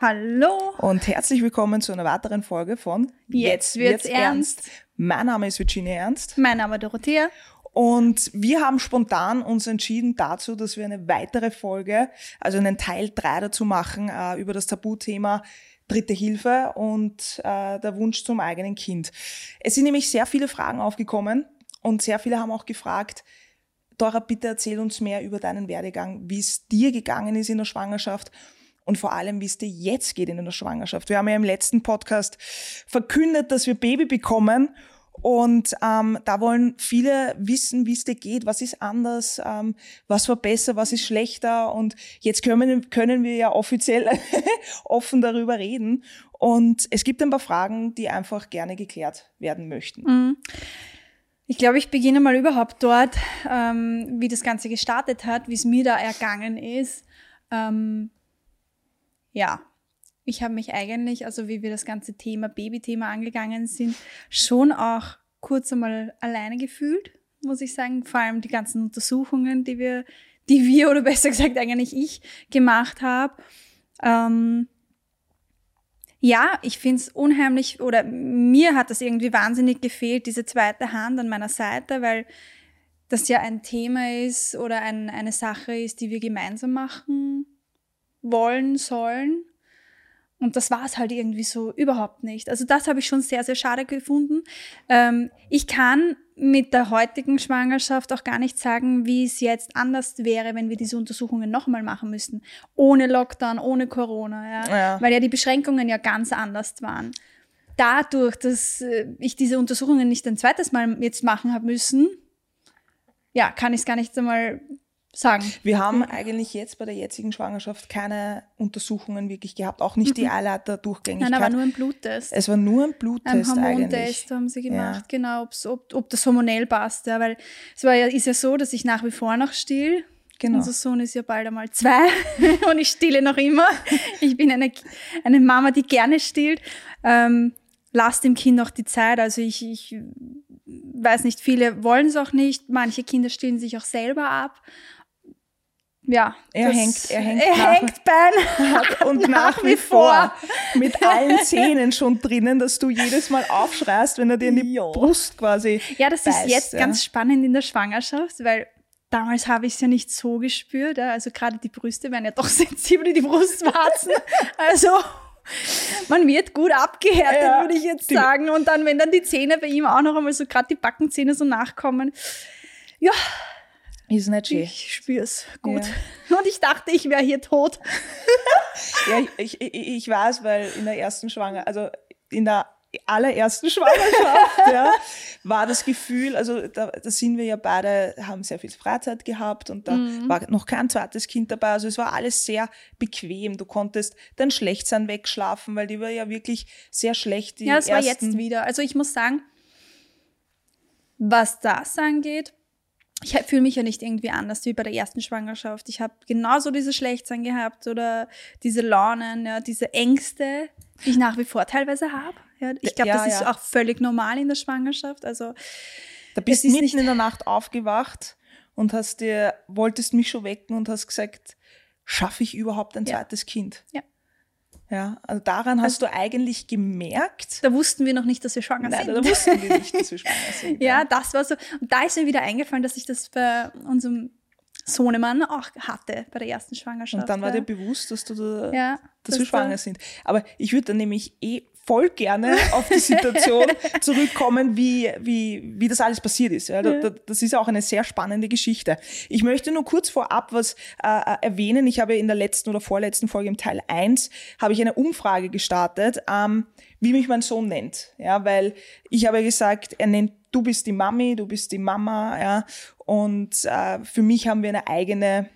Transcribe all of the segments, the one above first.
Hallo und herzlich willkommen zu einer weiteren Folge von Jetzt, wird's, ernst. Mein Name ist Virginia Ernst Mein Name ist Dorothea. und wir haben spontan uns entschieden dazu, dass wir eine weitere Folge, also einen Teil 3 dazu machen, äh, über das Tabuthema Dritte Hilfe und äh, der Wunsch zum eigenen Kind. Es sind nämlich sehr viele Fragen aufgekommen und sehr viele haben auch gefragt, Dora, bitte erzähl uns mehr über deinen Werdegang, wie es dir gegangen ist in der Schwangerschaft und vor allem, wie es dir jetzt geht in der Schwangerschaft. Wir haben ja im letzten Podcast verkündet, dass wir Baby bekommen und ähm, da wollen viele wissen, wie es dir geht, was ist anders, ähm, was war besser, was ist schlechter. Und jetzt können, können wir ja offiziell offen darüber reden. Und es gibt ein paar Fragen, die einfach gerne geklärt werden möchten. Mhm. Ich glaube, ich beginne mal überhaupt dort, ähm, wie das Ganze gestartet hat, wie es mir da ergangen ist. Ähm, ja, ich habe mich eigentlich, also wie wir das ganze Thema, Babythema angegangen sind, schon auch kurz einmal alleine gefühlt, muss ich sagen. Vor allem die ganzen Untersuchungen, die wir, die wir oder besser gesagt eigentlich ich gemacht habe. Ähm, ja, ich finde es unheimlich, oder mir hat das irgendwie wahnsinnig gefehlt, diese zweite Hand an meiner Seite, weil das ja ein Thema ist oder ein, eine Sache ist, die wir gemeinsam machen wollen, sollen. Und das war es halt irgendwie so überhaupt nicht. Also das habe ich schon sehr, sehr schade gefunden. Ähm, ich kann mit der heutigen Schwangerschaft auch gar nicht sagen, wie es jetzt anders wäre, wenn wir diese Untersuchungen nochmal machen müssten. Ohne Lockdown, ohne Corona, ja? Ja. Weil ja die Beschränkungen ja ganz anders waren. Dadurch, dass äh, ich diese Untersuchungen nicht ein zweites Mal jetzt machen habe müssen, ja, kann ich es gar nicht einmal sagen. Wir haben eigentlich jetzt bei der jetzigen Schwangerschaft keine Untersuchungen wirklich gehabt, auch nicht die Mhm. Nein, Eileiterdurchgängigkeit. aber nur ein Bluttest. es war nur ein Ein Bluttest eigentlich. Hormontest haben sie gemacht, Ja. genau, ob, ob das hormonell passt. Ja, weil es war ja, ist ja so, dass ich nach wie vor noch still. Genau. Unser Sohn ist ja bald einmal zwei und ich stille noch immer. Ich bin eine, eine Mama, die gerne stillt. Ähm, lasst dem Kind auch die Zeit. Also ich, ich weiß nicht, viele wollen es auch nicht. Manche Kinder stillen sich auch selber ab. Ja. Er hängt- er hängt er nach- hängt beinahe und nach, wie vor mit allen Zähnen schon drinnen, dass du jedes Mal aufschreist, wenn er dir in die Ja. Brust quasi Ja, das beißt, ist jetzt ja. ganz spannend in der Schwangerschaft, weil damals habe ich es ja nicht so gespürt. Also gerade die Brüste werden ja doch sensibel, die Brustwarzen. also man wird gut abgehärtet, Ja, würde ich jetzt sagen. Und dann, wenn dann die Zähne bei ihm auch noch einmal so gerade die Backenzähne so nachkommen. Ja, Ist nicht schön. ich spüre es gut. Und ich dachte, ich wäre hier tot. Ja, ich, ich, ich weiß, weil in der ersten Schwanger, also in der allerersten Schwangerschaft, ja, war das Gefühl, also da, da sind wir ja beide, haben sehr viel Freizeit gehabt und da Mhm. war noch kein zweites Kind dabei. Also es war alles sehr bequem. Du konntest dein Schlechtsein wegschlafen, weil die war ja wirklich sehr schlecht. Ja, es war jetzt wieder. Also ich muss sagen, was das angeht, ich fühle mich ja nicht irgendwie anders wie bei der ersten Schwangerschaft. Ich habe genauso dieses Schlechtsein gehabt oder diese Launen, ja, diese Ängste, die ich nach wie vor teilweise habe. Ja, ich glaube, Ja, das ist auch völlig normal in der Schwangerschaft. Also Da bist du mitten nicht- in der Nacht aufgewacht und hast dir, wolltest mich schon wecken und hast gesagt, schaffe ich überhaupt ein zweites Kind? Ja. Ja, also daran hast du eigentlich gemerkt, da wussten wir noch nicht, dass wir schwanger nein, sind. da wussten wir nicht, dass wir schwanger sind. Ja, das war so. Und da ist mir wieder eingefallen, dass ich das bei unserem Sohnemann auch hatte, bei der ersten Schwangerschaft. Und dann war ja. dir bewusst, dass du da, ja, dass wir da- schwanger sind. Aber ich würde dann nämlich eh voll gerne auf die Situation zurückkommen, wie, wie, wie das alles passiert ist. Ja, da, das ist auch eine sehr spannende Geschichte. Ich möchte nur kurz vorab was äh, äh, erwähnen. Ich habe in der letzten oder vorletzten Folge im Teil 1 habe ich eine Umfrage gestartet, ähm, wie mich mein Sohn nennt. Ja, weil ich habe gesagt, er nennt du bist die Mami, du bist die Mama, ja. Und äh, für mich haben wir eine eigene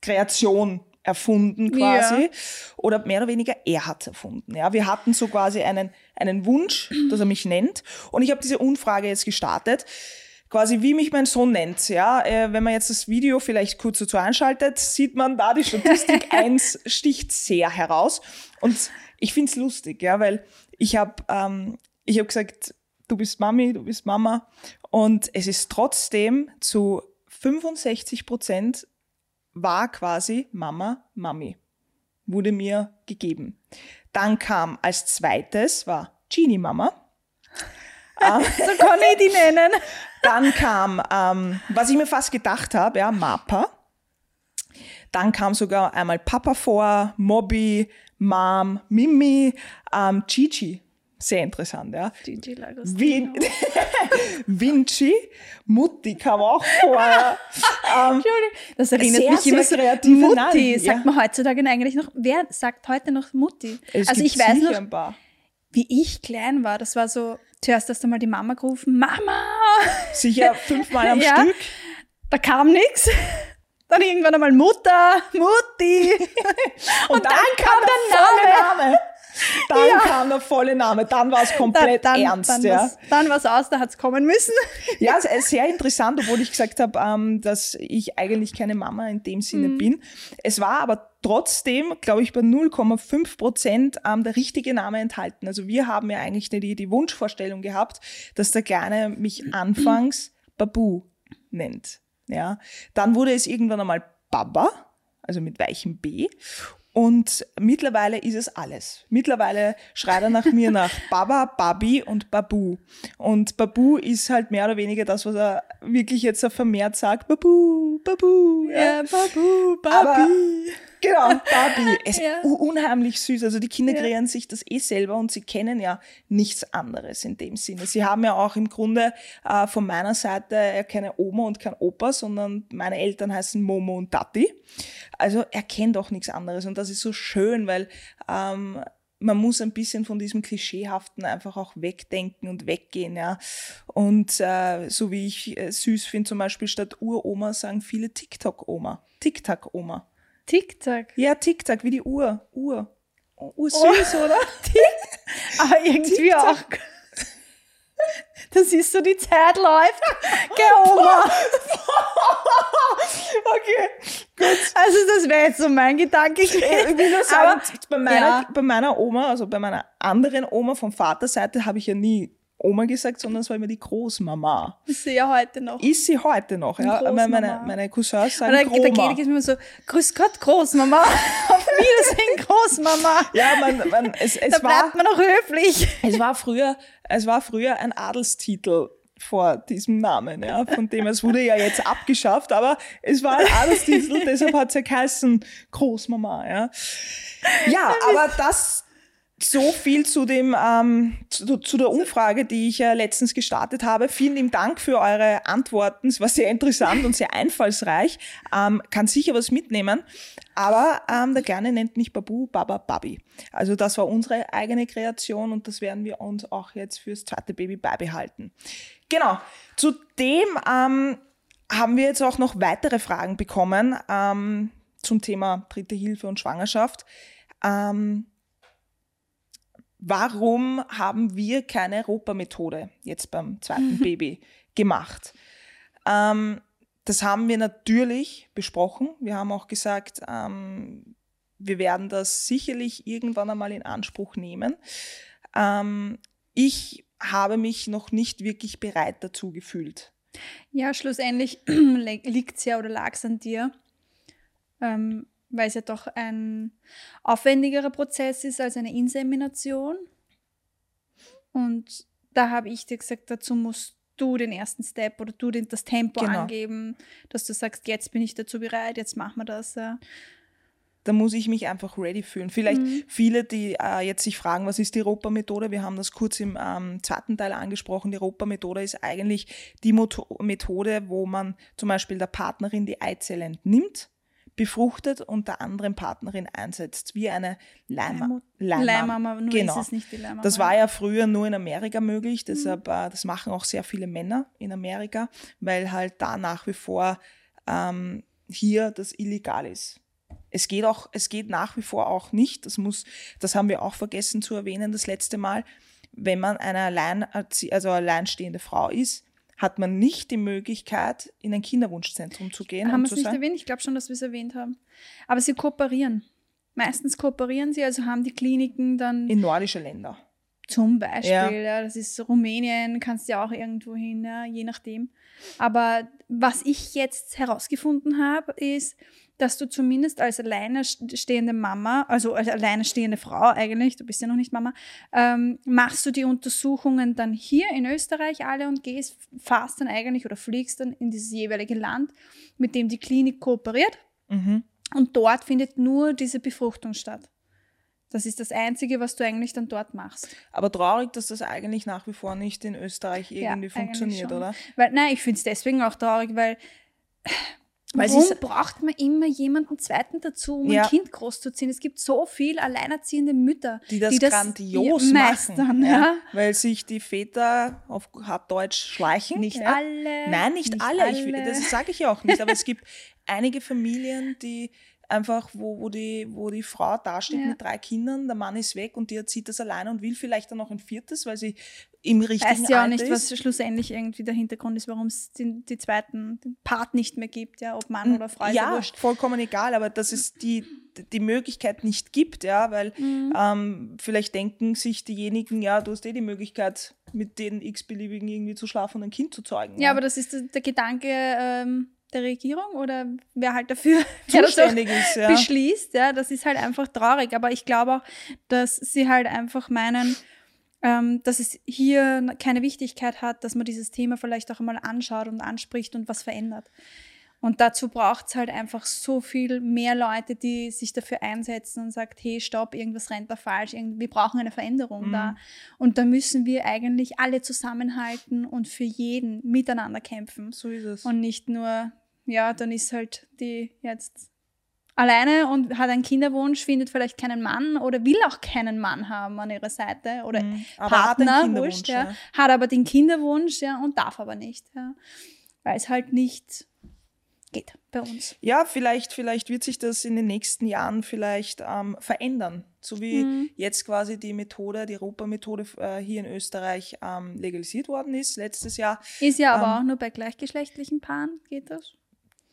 Kreation erfunden quasi Ja. oder mehr oder weniger er hat erfunden. Ja, wir hatten so quasi einen einen Wunsch, dass er mich nennt und ich habe diese Umfrage jetzt gestartet. Quasi wie mich mein Sohn nennt, ja. Äh, wenn man jetzt das Video vielleicht kurz dazu einschaltet, sieht man da die Statistik 1 sticht sehr heraus. Und ich find's lustig, ja, weil ich habe ähm, ich hab gesagt, du bist Mami, du bist Mama. Und es ist trotzdem zu 65 Prozent war quasi Mama, Mami. wurde mir gegeben. Dann kam als zweites, war Genie Mama. Ähm, so kann ich die nennen. Dann kam, ähm, was ich mir fast gedacht habe, ja, Mapa. Dann kam sogar einmal Papa vor, Mobby, Mom, Mimi, ähm, Gigi. Sehr interessant, ja. Gigi Vin Vinci, Mutti kam auch vor. ähm, das erinnert sehr, mich immer sehr so. kreative Mutti, Namen, sagt ja. man heutzutage eigentlich noch. Wer sagt heute noch Mutti? es also gibt ich weiß noch, ein paar. wie ich klein war. Das war so, zuerst hast du mal die Mama gerufen, Mama! Sicher fünfmal am Ja. Stück. Da kam nichts. Dann irgendwann einmal Mutter, Mutti. Und, dann, kam der Name. Name. Dann Ja. kam der volle Name. Dann war es komplett dann, ernst. dann, ja. dann was aus, da hat's kommen müssen. Ja, es ist sehr interessant, obwohl ich gesagt habe, ähm, dass ich eigentlich keine Mama in dem Sinne Mhm. bin. Es war aber trotzdem, glaube ich, bei 0,5 Prozent ähm, der richtige Name enthalten. Also wir haben ja eigentlich die, die Wunschvorstellung gehabt, dass der Kleine mich anfangs Babu nennt. Ja, dann wurde es irgendwann einmal Baba, also mit weichem B. Und mittlerweile ist es alles. Mittlerweile schreit er nach mir nach Baba, Babi und Babu. Und Babu ist halt mehr oder weniger das, was er wirklich jetzt vermehrt sagt. Babu, Babu. Ja. Babu, Aber- Genau, Babi. Es Ja. ist unheimlich süß. Also die Kinder Ja. kreieren sich das eh selber und sie kennen ja nichts anderes in dem Sinne. Sie haben ja auch im Grunde äh, von meiner Seite ja keine Oma und kein Opa, sondern meine Eltern heißen Momo und Tati. Also er kennt auch nichts anderes und das ist so schön, weil ähm, man muss ein bisschen von diesem Klischeehaften einfach auch wegdenken und weggehen, ja. Und äh, so wie ich äh, süß finde, zum Beispiel statt Uroma sagen viele TikTok-Oma. TikTok-Oma. Tic-Tac. Ja, TikTok, wie die Uhr. Uhr. Uhr süß, oder? Aber irgendwie Tic-Tac. auch. Das ist so, die Zeit läuft. Gell, Oma? okay, gut. Also das wäre jetzt so mein Gedanke Ich will nur sagen, Aber- bei, meiner, ja. bei meiner Oma, also bei meiner anderen Oma von Vaterseite, habe ich ja nie Oma gesagt, sondern es war immer die Großmama. Ich sehe ja heute noch. Ist sie heute noch, ja. Großmama. Meine, meine Cousins sagen Oder der Groma. geht immer so, Grüß Gott, Großmama. Auf Wiedersehen, Großmama. Ja, man, man, es, es Da war, bleibt man noch höflich. es war früher, es war früher ein Adelstitel vor diesem Namen, ja, von dem es wurde ja jetzt abgeschafft, aber es war ein Adelstitel, deshalb hat es ja geheißen Großmama, ja. Ja, aber das so viel zu dem ähm, zu, zu der Umfrage, die ich ja letztens gestartet habe. Vielen lieben Dank für eure Antworten. Es war sehr interessant und sehr einfallsreich. Ähm, kann sicher was mitnehmen. Aber ähm, der Kleine nennt mich Babu, Baba, Babi. Also das war unsere eigene Kreation und das werden wir uns auch jetzt fürs zweite Baby beibehalten. Genau. Zudem ähm, haben wir jetzt auch noch weitere Fragen bekommen ähm, zum Thema Dritte Hilfe und Schwangerschaft. Ähm, warum haben wir keine Europa-Methode jetzt beim zweiten Baby gemacht? Ähm, das haben wir natürlich besprochen. Wir haben auch gesagt, ähm, wir werden das sicherlich irgendwann einmal in Anspruch nehmen. Ähm, ich habe mich noch nicht wirklich bereit dazu gefühlt. Ja, schlussendlich liegt es ja oder lag es an dir, ähm, weil es ja doch ein aufwendigerer Prozess ist als eine Insemination. Und da habe ich dir gesagt, dazu musst du den ersten Step oder du den, das Tempo Genau. angeben, dass du sagst, jetzt bin ich dazu bereit, jetzt machen wir das. Ja. da muss ich mich einfach ready fühlen. Vielleicht Mhm. viele, die äh, jetzt sich fragen, was ist die Europa-Methode? Wir haben das kurz im ähm, zweiten Teil angesprochen. Die Europa-Methode ist eigentlich die Methode, wo man zum Beispiel der Partnerin die Eizelle entnimmt, befruchtet und der anderen Partnerin einsetzt, wie eine Leihma Leihmut- Leihmama, nur Genau. ist es nicht die Leihmama. Das war ja früher nur in Amerika möglich, Mhm. deshalb, äh, das machen auch sehr viele Männer in Amerika, weil halt da nach wie vor ähm, hier das illegal ist. Es geht auch, es geht nach wie vor auch nicht, das muss, das haben wir auch vergessen zu erwähnen das letzte Mal, wenn man eine allein, also alleinstehende Frau ist, hat man nicht die Möglichkeit, in ein Kinderwunschzentrum zu gehen. haben wir es nicht erwähnt? Ich glaube schon, dass wir es erwähnt haben. Aber sie kooperieren. Meistens kooperieren sie, also haben die Kliniken dann in nordische Länder. Zum Beispiel, Ja. ja. das ist Rumänien, kannst ja auch irgendwo hin, ja, je nachdem. Aber was ich jetzt herausgefunden habe, ist, dass du zumindest als alleinstehende Mama, also als alleinstehende Frau eigentlich, du bist ja noch nicht Mama, ähm, machst du die Untersuchungen dann hier in Österreich alle und gehst, fahrst dann eigentlich oder fliegst dann in dieses jeweilige Land, mit dem die Klinik kooperiert. Mhm. Und dort findet nur diese Befruchtung statt. Das ist das Einzige, was du eigentlich dann dort machst. Aber traurig, dass das eigentlich nach wie vor nicht in Österreich irgendwie Ja, funktioniert, oder? Weil, nein, ich finde es deswegen auch traurig, weil, Weil warum ist- braucht man immer jemanden zweiten dazu, um Ja. ein Kind großzuziehen? Es gibt so viel alleinerziehende Mütter, Die das, grandios ja, machen. meistern. Ja. Weil sich die Väter auf hart Deutsch schleichen. Nicht ja. alle. Nein, nicht, alle. Ich, das sage ich ja auch nicht. Aber es gibt einige Familien, die einfach, wo, wo, die, wo die Frau dasteht Ja. mit drei Kindern, der Mann ist weg und die erzieht das alleine und will vielleicht dann noch ein viertes, weil sie im richtigen Weißt ja auch nicht, ist. was schlussendlich irgendwie der Hintergrund ist, warum es den, die zweiten den Part nicht mehr gibt, ja, ob Mann oder Frau, ist ja ja, wurscht. vollkommen egal, aber dass es die, die Möglichkeit nicht gibt, ja, weil Mhm. ähm, vielleicht denken sich diejenigen, ja, du hast eh die Möglichkeit, mit den x-beliebigen irgendwie zu schlafen und ein Kind zu zeugen. Ja, aber das ist der, der Gedanke ähm, der Regierung oder wer halt dafür zuständig ist, ja. beschließt, ja, das ist halt einfach traurig. Aber ich glaube auch, dass sie halt einfach meinen, ähm, dass es hier keine Wichtigkeit hat, dass man dieses Thema vielleicht auch einmal anschaut und anspricht und was verändert. Und dazu braucht es halt einfach so viel mehr Leute, die sich dafür einsetzen und sagt, hey, stopp, irgendwas rennt da falsch, wir brauchen eine Veränderung Mhm. da. Und da müssen wir eigentlich alle zusammenhalten und für jeden miteinander kämpfen. So ist es. Und nicht nur, ja, dann ist halt die jetzt alleine und hat einen Kinderwunsch, findet vielleicht keinen Mann oder will auch keinen Mann haben an ihrer Seite oder Mhm. Aber hat Partner, Kinderwunsch, wurscht, ja, ja. hat aber den Kinderwunsch, ja, und darf aber nicht, ja, weil es halt nicht geht bei uns. Ja, vielleicht, vielleicht wird sich das in den nächsten Jahren vielleicht ähm, verändern. So wie Mhm. jetzt quasi die Methode, die Europa-Methode äh, hier in Österreich ähm, legalisiert worden ist, letztes Jahr. Ist ja aber Ähm, auch nur bei gleichgeschlechtlichen Paaren geht das.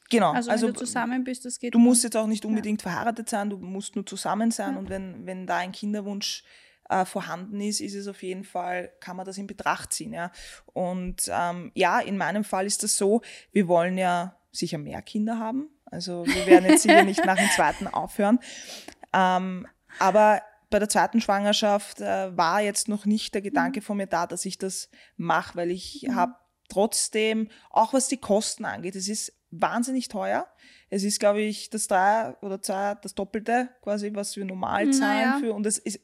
Genau. Also, Also, wenn du zusammen bist, das geht. du musst jetzt auch nicht unbedingt verheiratet sein, du musst nur zusammen sein. Ja. Und wenn, wenn da ein Kinderwunsch äh, vorhanden ist, ist es auf jeden Fall, kann man das in Betracht ziehen. Ja. Und ähm, ja, in meinem Fall ist das so, wir wollen ja sicher mehr Kinder haben. Also wir werden jetzt sicher nicht nach dem zweiten aufhören. Ähm, aber bei der zweiten Schwangerschaft äh, war jetzt noch nicht der Gedanke von mir da, dass ich das mache, weil ich Mhm. habe trotzdem, auch was die Kosten angeht, es ist wahnsinnig teuer. Es ist, glaube ich, das drei oder zwei, das Doppelte quasi, was wir normal zahlen Naja. für. Und es ist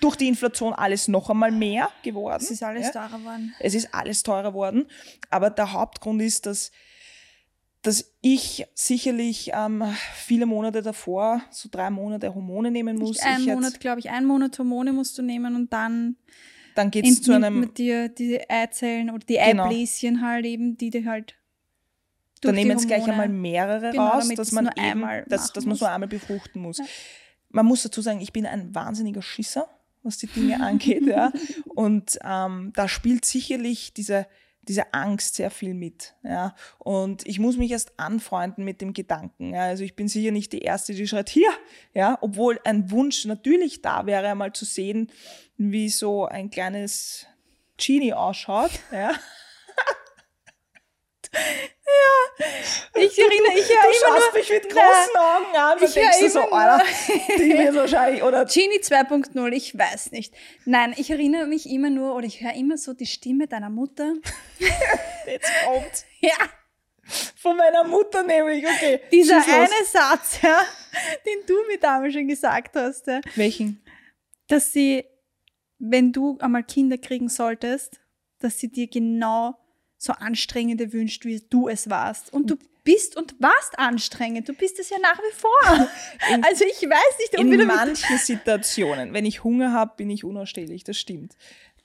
durch die Inflation alles noch einmal mehr geworden. Es ist alles ja? teurer geworden. Es ist alles teurer worden. Aber der Hauptgrund ist, dass, dass ich sicherlich ähm, viele Monate davor, so drei Monate Hormone nehmen muss. Ein Monat, glaube ich, ein Monat Hormone musst du nehmen und dann dann geht es zu einem, man dir die Eizellen oder die Genau. Eibläschen halt eben, die dir halt die nehmen es gleich einmal mehrere Genau, raus, dass man eben, einmal dass, dass man so einmal befruchten muss. Ja. Man muss dazu sagen, ich bin ein wahnsinniger Schisser, was die Dinge angeht, ja. Und ähm, da spielt sicherlich diese, diese Angst sehr viel mit, ja. Und ich muss mich erst anfreunden mit dem Gedanken, ja. Also ich bin sicher nicht die Erste, die schreit, hier, ja. Obwohl ein Wunsch natürlich da wäre, einmal zu sehen, wie so ein kleines Genie ausschaut, ja. Ich erinnere, ich Du höre immer schaust nur, mich mit großen Augen an, Ich und denkst du so, immer nur- Alter, die wird wahrscheinlich, oder Genie 2.0, ich weiß nicht. Nein, ich erinnere mich immer nur oder ich höre immer so die Stimme deiner Mutter. jetzt kommt. Ja, Von meiner Mutter nämlich, okay. dieser eine Satz, ja, den du mir damals schon gesagt hast, ja, Welchen? dass sie, wenn du einmal Kinder kriegen solltest, dass sie dir genau so anstrengende wünscht, wie du es warst. Und du bist und warst anstrengend. Du bist es ja nach wie vor. In- also ich weiß nicht, ob In manchen Situationen, wenn ich Hunger habe, bin ich unausstehlich, das stimmt.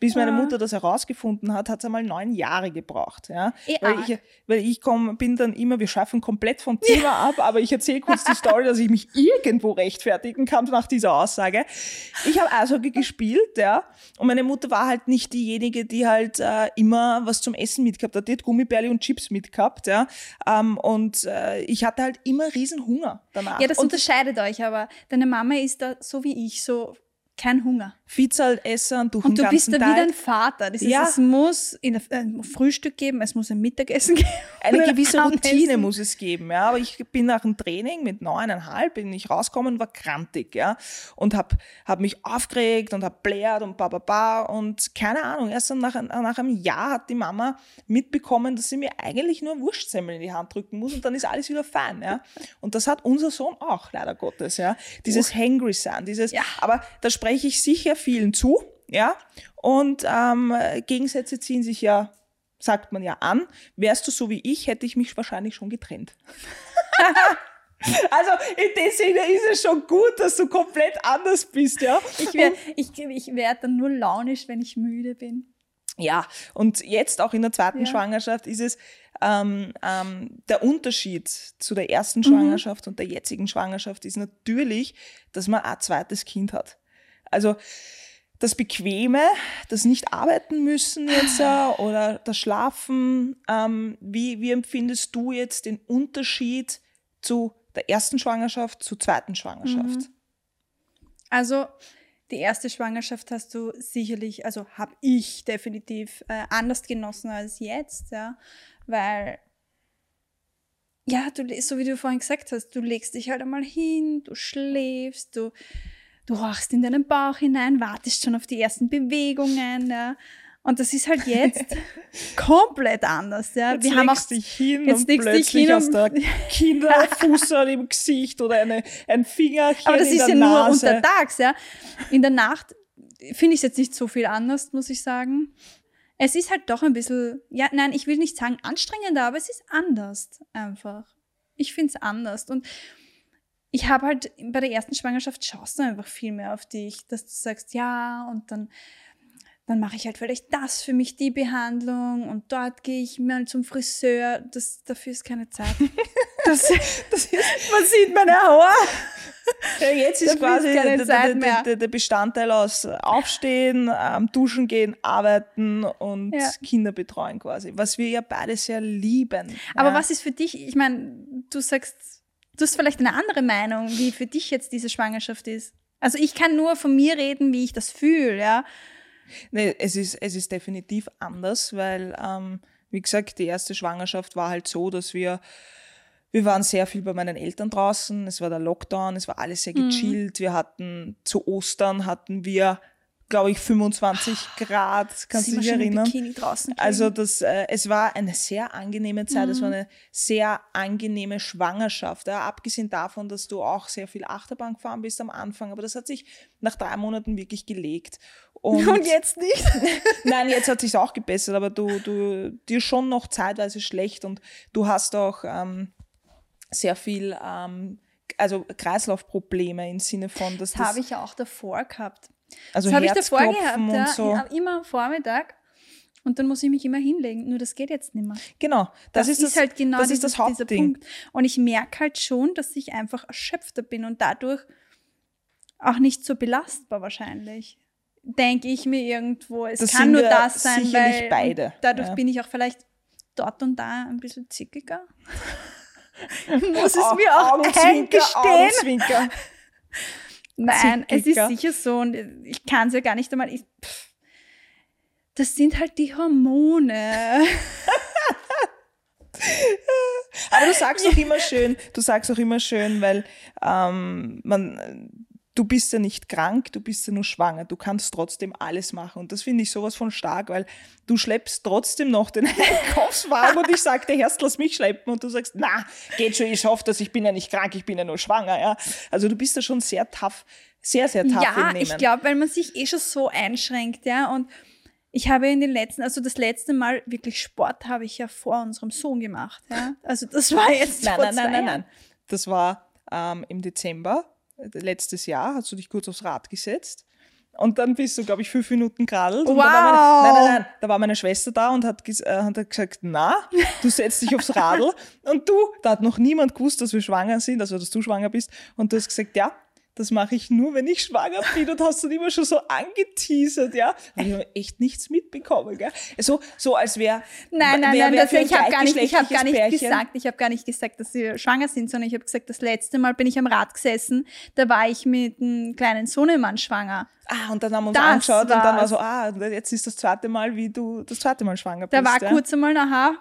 Bis meine Ja. Mutter das herausgefunden hat, hat es einmal neun Jahre gebraucht. Ja? Eh Weil arg. ich, weil ich komm, bin dann immer, wir schaffen komplett vom Thema ab, aber ich erzähle kurz die Story, dass ich mich irgendwo rechtfertigen kann nach dieser Aussage. Ich habe Eishockey gespielt, ja, und meine Mutter war halt nicht diejenige, die halt äh, immer was zum Essen mitgehabt hat. Die hat Gummibärli und Chips mitgehabt, ja, ähm, und äh, ich hatte halt immer riesen Hunger danach. Ja, das und unterscheidet euch, aber deine Mama ist da so wie ich, so kein Hunger. Fizal essen durch Und den du bist da wie Tag. dein Vater. Das ist, Ja. Es muss ein Frühstück geben, es muss ein Mittagessen geben. Eine gewisse Routine muss es geben, ja. Aber ich bin nach dem Training mit neuneinhalb, bin ich rausgekommen, war krantig, ja. Und hab, hab mich aufgeregt und hab blärt und ba, ba, ba. Und keine Ahnung, erst dann nach, nach einem Jahr hat die Mama mitbekommen, dass sie mir eigentlich nur Wurstsemmel in die Hand drücken muss und dann ist alles wieder fein, ja. Und das hat unser Sohn auch, leider Gottes, ja. Dieses Hangry sein, dieses, Ja. aber da spreche ich sicher vielen zu, ja. Und ähm, Gegensätze ziehen sich ja sagt man ja an. Wärst du so wie ich, hätte ich mich wahrscheinlich schon getrennt. also in dem Sinne ist es schon gut, dass du komplett anders bist, ja. Ich werde ich, ich werd dann nur launisch, wenn ich müde bin. Ja, und jetzt auch in der zweiten Ja. Schwangerschaft ist es ähm, ähm, der Unterschied zu der ersten Mhm. Schwangerschaft und der jetzigen Schwangerschaft ist natürlich, dass man ein zweites Kind hat. Also das Bequeme, das nicht arbeiten müssen jetzt äh, oder das Schlafen. Ähm, wie, wie empfindest du jetzt den Unterschied zu der ersten Schwangerschaft zur zweiten Schwangerschaft? Mhm. Also die erste Schwangerschaft hast du sicherlich, also habe ich definitiv äh, anders genossen als jetzt, ja, weil ja, du so wie du vorhin gesagt hast, du legst dich halt einmal hin, du schläfst, du du horchst in deinen Bauch hinein, wartest schon auf die ersten Bewegungen, ja. Und das ist halt jetzt komplett anders, ja. Jetzt Wir haben auch dich hin jetzt und legst dich plötzlich hin aus der Kinderfuß im Gesicht oder eine, ein Fingerchen Aber das in ist der ja nur Nase. untertags, ja. In der Nacht finde ich es jetzt nicht so viel anders, muss ich sagen. Es ist halt doch ein bisschen, ja, nein, ich will nicht sagen anstrengender, aber es ist anders einfach. Ich finde es anders. Und ich habe halt bei der ersten Schwangerschaft schaust du einfach viel mehr auf dich, dass du sagst, ja, und dann, dann mache ich halt vielleicht das für mich, die Behandlung, und dort gehe ich mal zum Friseur. Das, dafür ist keine Zeit. Das, Das ist, man sieht meine Haare. ja, jetzt ist quasi der, der, der, der Bestandteil aus Aufstehen, ähm, Duschen gehen, Arbeiten und Ja. Kinder betreuen quasi, was wir ja beide sehr lieben. Aber ja. was ist für dich, ich meine, du sagst, du hast vielleicht eine andere Meinung, wie für dich jetzt diese Schwangerschaft ist. Also ich kann nur von mir reden, wie ich das fühle, ja. Nee, es ist, es ist definitiv anders, weil, ähm, wie gesagt, die erste Schwangerschaft war halt so, dass wir, wir waren sehr viel bei meinen Eltern draußen, es war der Lockdown, es war alles sehr gechillt. Wir hatten, zu Ostern hatten wir, glaube ich, 25 Grad, kannst du dich erinnern? Also das, äh, es war eine sehr angenehme Zeit, es war Mhm. eine sehr angenehme Schwangerschaft. Ja. Abgesehen davon, dass du auch sehr viel Achterbahn gefahren bist am Anfang, aber das hat sich nach drei Monaten wirklich gelegt. Und, Und jetzt nicht. Nein, jetzt hat sich auch gebessert, aber du, du dir schon noch zeitweise schlecht und du hast auch ähm, sehr viel, ähm, also Kreislaufprobleme im Sinne von, dass Das das, habe ich ja auch davor gehabt. Also Das habe ich davor gehabt, ja, so. immer am Vormittag. Und dann muss ich mich immer hinlegen. Nur das geht jetzt nicht mehr. Genau, das, ist, das, halt genau das, dieses, ist das Hauptding. Punkt. Und ich merke halt schon, dass ich einfach erschöpfter bin und dadurch auch nicht so belastbar wahrscheinlich. Denke ich mir irgendwo. Es Das kann sind nur wir das sein, sicherlich weil beide, dadurch ja. bin ich auch vielleicht dort und da ein bisschen zickiger. Muss es mir auch Augenzwinker, eingestehen. Augenzwinker. Nein, es ist sicher so und ich kann es ja gar nicht einmal. Ich, pff, das sind halt die Hormone. Aber du sagst auch immer schön, du sagst auch immer schön, weil ähm, man, du bist ja nicht krank, du bist ja nur schwanger. Du kannst trotzdem alles machen. Und das finde ich sowas von stark, weil du schleppst trotzdem noch den Einkaufswagen und ich sage dir, Herst, lass mich schleppen. Und du sagst, na, geht schon, ich schaffe das, ich bin ja nicht krank, ich bin ja nur schwanger. Ja? Also du bist da schon sehr tough, sehr, sehr tough ja, im Nehmen. ich glaube, weil man sich eh schon so einschränkt, ja. Und ich habe in den letzten, also das letzte Mal wirklich Sport habe ich ja vor unserem Sohn gemacht, ja. Also das war jetzt Nein, vor nein, zwei nein, nein, nein. Das war ähm, im Dezember letztes Jahr, hast du dich kurz aufs Rad gesetzt. Und dann bist du, glaube ich, fünf Minuten geradelt. Und da war meine, Wow. nein, nein, nein. Da war meine Schwester da und hat, äh, hat gesagt, na, du setzt dich aufs Radl. und du, da hat noch niemand gewusst, dass wir schwanger sind, also dass du schwanger bist. Und du hast gesagt, ja, das mache ich nur, wenn ich schwanger bin und hast dann immer schon so angeteasert, ja. Und ich habe echt nichts mitbekommen, gell? So, so als wäre Nein, nein, wär, nein, wär das, ich habe gar nicht, ich habe gar nicht gesagt, ich habe gar nicht gesagt, dass sie schwanger sind, sondern ich habe gesagt, das letzte Mal bin ich am Rad gesessen, da war ich mit einem kleinen Sohnemann schwanger. Ah, und dann haben wir uns Das angeschaut und dann war war's. so, ah, jetzt ist das zweite Mal, wie du das zweite Mal schwanger Da bist. war ja. kurz einmal, aha,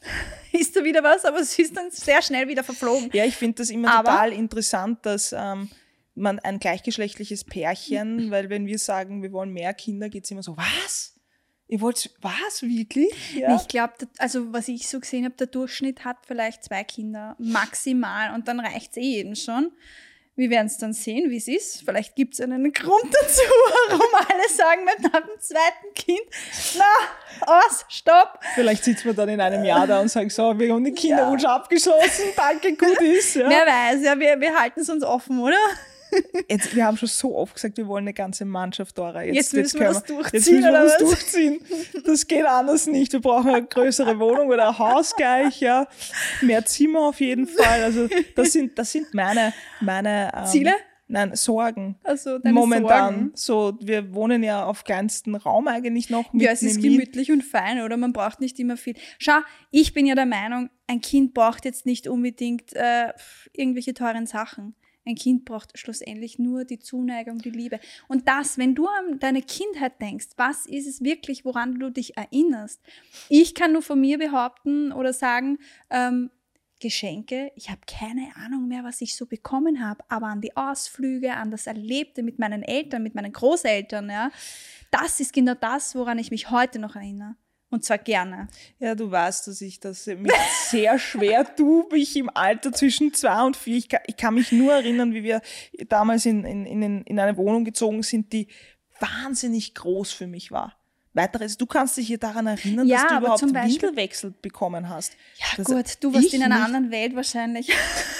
ist da wieder was, aber es ist dann sehr schnell wieder verflogen. Ja, ich finde das immer Aber- total interessant, dass ähm, man ein gleichgeschlechtliches Pärchen, weil wenn wir sagen, wir wollen mehr Kinder, geht's immer so, was? Ihr wollt was? Wirklich? Ja. Ich glaube, also was ich so gesehen habe, der Durchschnitt hat vielleicht zwei Kinder maximal und dann reicht's eh jedem schon. Wir werden es dann sehen, wie es ist. Vielleicht gibt es einen Grund dazu, warum alle sagen, wir nach dem zweiten Kind, na, aus, stopp. Vielleicht sitzen wir dann in einem Jahr da und sagen so, wir haben den Kinderwunsch abgeschlossen, danke, gut ist. Ja. Wer weiß, ja, wir, wir halten es uns offen, oder? Jetzt, wir haben schon so oft gesagt, wir wollen eine ganze Mannschaft, Dora. Jetzt müssen wir das durchziehen, Jetzt müssen wir das durchziehen. Das geht anders nicht. Wir brauchen eine größere Wohnung oder ein Haus gleich, ja. Mehr Zimmer auf jeden Fall. Also das sind, das sind meine, meine ähm, Ziele? Nein, Sorgen. Also Momentan. Sorgen. So, wir wohnen ja auf kleinstem Raum eigentlich noch. Ja, es ist gemütlich und fein, oder? Man braucht nicht immer viel. Schau, ich bin ja der Meinung, ein Kind braucht jetzt nicht unbedingt äh, irgendwelche teuren Sachen. Ein Kind braucht schlussendlich nur die Zuneigung, die Liebe. Und das, wenn du an deine Kindheit denkst, was ist es wirklich, woran du dich erinnerst? Ich kann nur von mir behaupten oder sagen, ähm, Geschenke, ich habe keine Ahnung mehr, was ich so bekommen habe, aber an die Ausflüge, an das Erlebte mit meinen Eltern, mit meinen Großeltern, ja, das ist genau das, woran ich mich heute noch erinnere. Und zwar gerne. Ja, du weißt, dass ich das mich sehr schwer tue, mich im Alter zwischen zwei und vier. Ich kann, ich kann mich nur erinnern, wie wir damals in, in, in, in eine Wohnung gezogen sind, die wahnsinnig groß für mich war. Weiteres, du kannst dich hier daran erinnern, Ja, dass du überhaupt Beispiel- Windelwechsel bekommen hast. Ja, Das- gut, du warst in einer nicht. anderen Welt wahrscheinlich.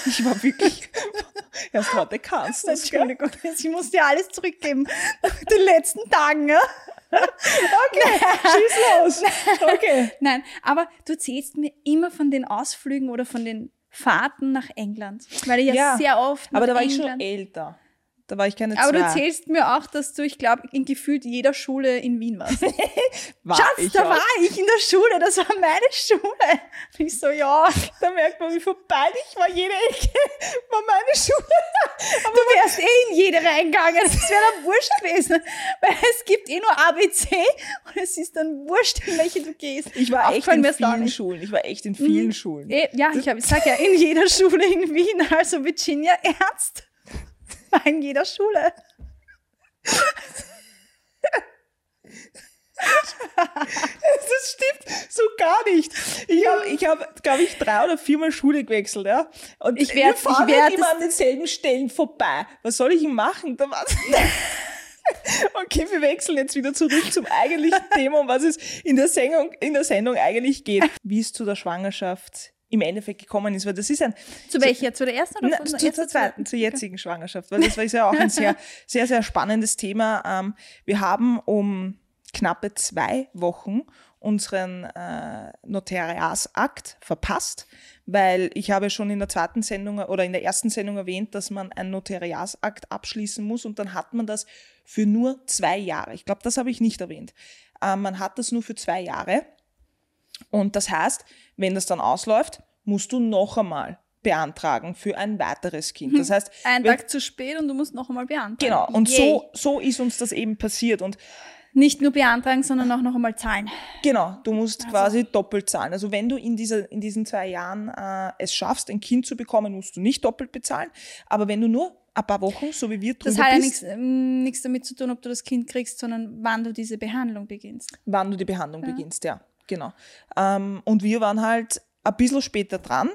Ich war wirklich, erst heute kannst du? Entschuldigung, ich muss dir alles zurückgeben. Den letzten Tagen, ja? Schieß los. Okay. Nein, aber du erzählst mir immer von den Ausflügen oder von den Fahrten nach England. Weil ich ja, Ja, sehr oft Aber da war ich schon England- älter. Da war ich keine Aber du zwei. erzählst mir auch, dass du, ich glaube, in gefühlt jeder Schule in Wien warst. War Schatz, ich da auch. war ich in der Schule, das war meine Schule. Und ich so, ja, Da merkt man, wie peinlich war. Jede Ecke war meine Schule. du wärst eh in jede reingegangen. Das wäre dann wurscht gewesen. Weil es gibt eh nur ABC und es ist dann wurscht, in welche du gehst. Ich war echt in vielen. Schulen. Ich war echt in vielen Schulen. Eh, Ja, ich, hab, ich sag ja, in jeder Schule in Wien, also Virginia Ernst in jeder Schule. Das stimmt so gar nicht. Ich habe, ich hab, glaube ich, drei oder viermal Schule gewechselt, ja. Und Ich wir werd- fahren ich werd halt immer es- an denselben Stellen vorbei. Was soll ich denn machen? Da war's okay, wir wechseln jetzt wieder zurück zum eigentlichen Thema, um was es in der Sendung, in der Sendung eigentlich geht. Wie es zu der Schwangerschaft im Endeffekt gekommen ist, weil das ist ein, Zu welcher? Zu der ersten oder Na, von zu, der zur ersten? zweiten, zur jetzigen Schwangerschaft, weil das war ja auch ein sehr, sehr, sehr spannendes Thema. Ähm, wir haben um knappe zwei Wochen unseren äh, Notariatsakt verpasst, weil ich habe schon in der zweiten Sendung oder in der ersten Sendung erwähnt, dass man einen Notariatsakt abschließen muss und dann hat man das für nur zwei Jahre. Ich glaube, das habe ich nicht erwähnt. Ähm, man hat das nur für zwei Jahre. Und das heißt, wenn das dann ausläuft, musst du noch einmal beantragen für ein weiteres Kind. Das heißt, Ein Tag zu spät und du musst noch einmal beantragen. genau. Und Yay. so, so ist uns das eben passiert. Und Nicht nur beantragen, sondern auch noch einmal zahlen. genau, du musst Also quasi doppelt zahlen. Also wenn du in, dieser, in diesen zwei Jahren äh, es schaffst, ein Kind zu bekommen, musst du nicht doppelt bezahlen. Aber wenn du nur ein paar Wochen, so wie wir drüber Das hat ja bist, ähm, nichts damit zu tun, ob du das Kind kriegst, sondern wann du diese Behandlung beginnst. wann du die Behandlung beginnst, ja, genau. Ähm, und wir waren halt ein bisschen später dran.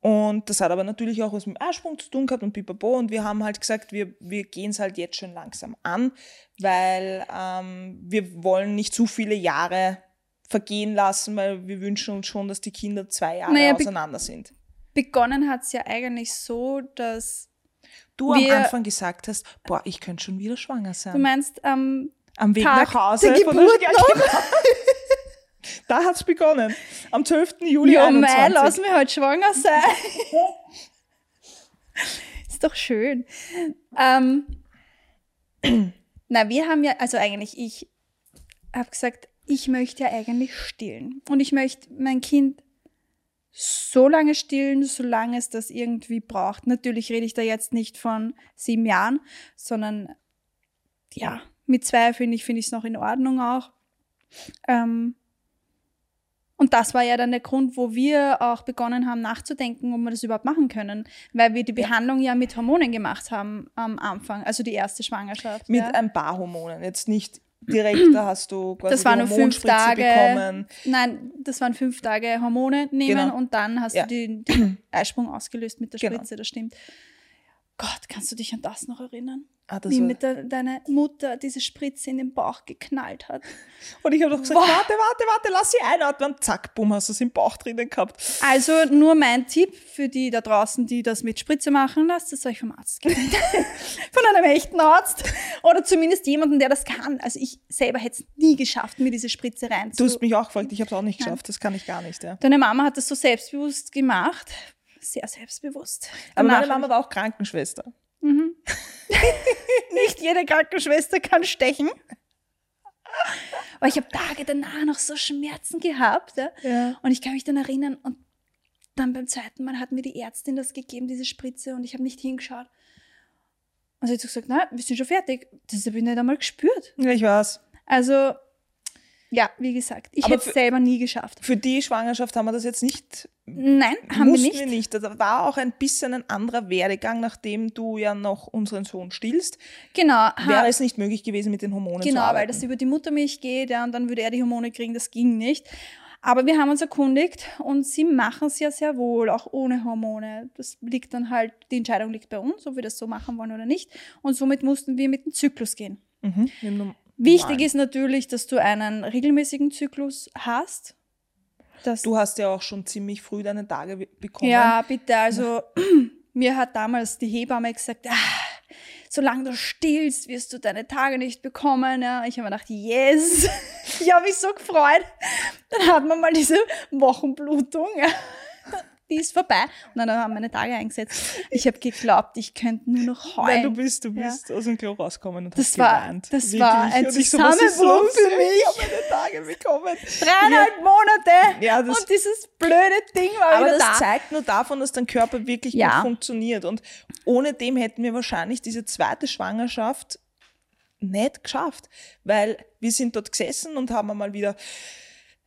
Und das hat aber natürlich auch was mit dem Ersprung zu tun gehabt und pipapo. Und wir haben halt gesagt, wir, wir gehen es halt jetzt schon langsam an, weil ähm, wir wollen nicht zu viele Jahre vergehen lassen, weil wir wünschen uns schon, dass die Kinder zwei Jahre Naja, be- auseinander sind. Begonnen hat es ja eigentlich so, dass Du am Anfang gesagt hast, boah, ich könnte schon wieder schwanger du sein. meinst, ähm, Am Weg Tag nach Hause. der von Geburt ja, noch? Da hat's begonnen. Am 12. Juli ja, 21. mei, lass mich halt schwanger sein. ist doch schön. Ähm, na, wir haben ja, also eigentlich, ich habe gesagt, ich möchte ja eigentlich stillen. Und ich möchte mein Kind so lange stillen, solange es das irgendwie braucht. Natürlich rede ich da jetzt nicht von sieben Jahren, sondern ja, mit zwei finde ich es noch in Ordnung auch. Ähm, und das war ja dann der Grund, wo wir auch begonnen haben nachzudenken, ob wir das überhaupt machen können, weil wir die Behandlung ja mit Hormonen gemacht haben am Anfang, also die erste Schwangerschaft. Mit ja. ein paar Hormonen, jetzt nicht direkt, da hast du quasi das waren nur fünf Tage. bekommen. Nein, das waren fünf Tage Hormone nehmen Genau. und dann hast Ja. du den, den Eisprung ausgelöst mit der Genau. Spritze, das stimmt. Gott, kannst du dich an das noch erinnern? Ah, das Wie war, mit der, deine Mutter diese Spritze in den Bauch geknallt hat. und ich habe doch gesagt, Boah. warte, warte, warte, lass sie einatmen. Zack, bumm, hast du es im Bauch drinnen gehabt. Also nur mein Tipp für die da draußen, die das mit Spritze machen, lasst es euch vom Arzt geben. Von einem echten Arzt. Oder zumindest jemanden, der das kann. Also ich selber hätte es nie geschafft, mir diese Spritze Du reinzu. hast mich auch gefragt, ich habe es auch nicht Nein. geschafft, das kann ich gar nicht. Ja. Deine Mama hat das so selbstbewusst gemacht. Sehr selbstbewusst. Aber meine Mama war auch Krankenschwester. Mhm. Nicht jede Krankenschwester kann stechen. Aber ich habe Tage danach noch so Schmerzen gehabt. Ja? Ja. Und ich kann mich dann erinnern, und dann beim zweiten Mal hat mir die Ärztin das gegeben, diese Spritze, und ich habe nicht hingeschaut. Und sie hat so gesagt, na, wir sind schon fertig. Das habe ich nicht einmal gespürt. Ja, ich weiß. Also, ja, wie gesagt, ich hätte es selber nie geschafft. Für die Schwangerschaft haben wir das jetzt nicht Nein, haben wir nicht. wir nicht. Da war auch ein bisschen ein anderer Werdegang, nachdem du ja noch unseren Sohn stillst. Genau, Wäre es nicht möglich gewesen, mit den Hormonen zu Genau, arbeiten. weil das über die Muttermilch geht, ja, und dann würde er die Hormone kriegen, das ging nicht. Aber wir haben uns erkundigt und sie machen es ja sehr wohl, auch ohne Hormone. Das liegt dann halt, die Entscheidung liegt bei uns, ob wir das so machen wollen oder nicht. Und somit mussten wir mit dem Zyklus gehen. Mhm, Wichtig Normalen. ist natürlich, dass du einen regelmäßigen Zyklus hast. Du hast ja auch schon ziemlich früh deine Tage bekommen. ja, bitte, also mir hat damals die Hebamme gesagt, ah, solange du stillst, wirst du deine Tage nicht bekommen. Ja, ich habe mir gedacht, yes, ich habe mich so gefreut. Dann hat man mal diese Wochenblutung. Ja. Die ist vorbei. Und dann haben meine Tage eingesetzt. Ich habe geglaubt, ich könnte nur noch heulen. Weil du bist, du Ja. bist aus dem Klo rausgekommen und Das hast war- geweint. das war ein Und ich so, Zusammenbruch los? für mich. Ich habe meine Tage bekommen. Dreieinhalb Monate Ja, das- und dieses blöde Ding war Aber wieder das da. zeigt nur davon, dass dein Körper wirklich Ja. gut funktioniert. Und ohne dem hätten wir wahrscheinlich diese zweite Schwangerschaft nicht geschafft. Weil wir sind dort gesessen und haben einmal wieder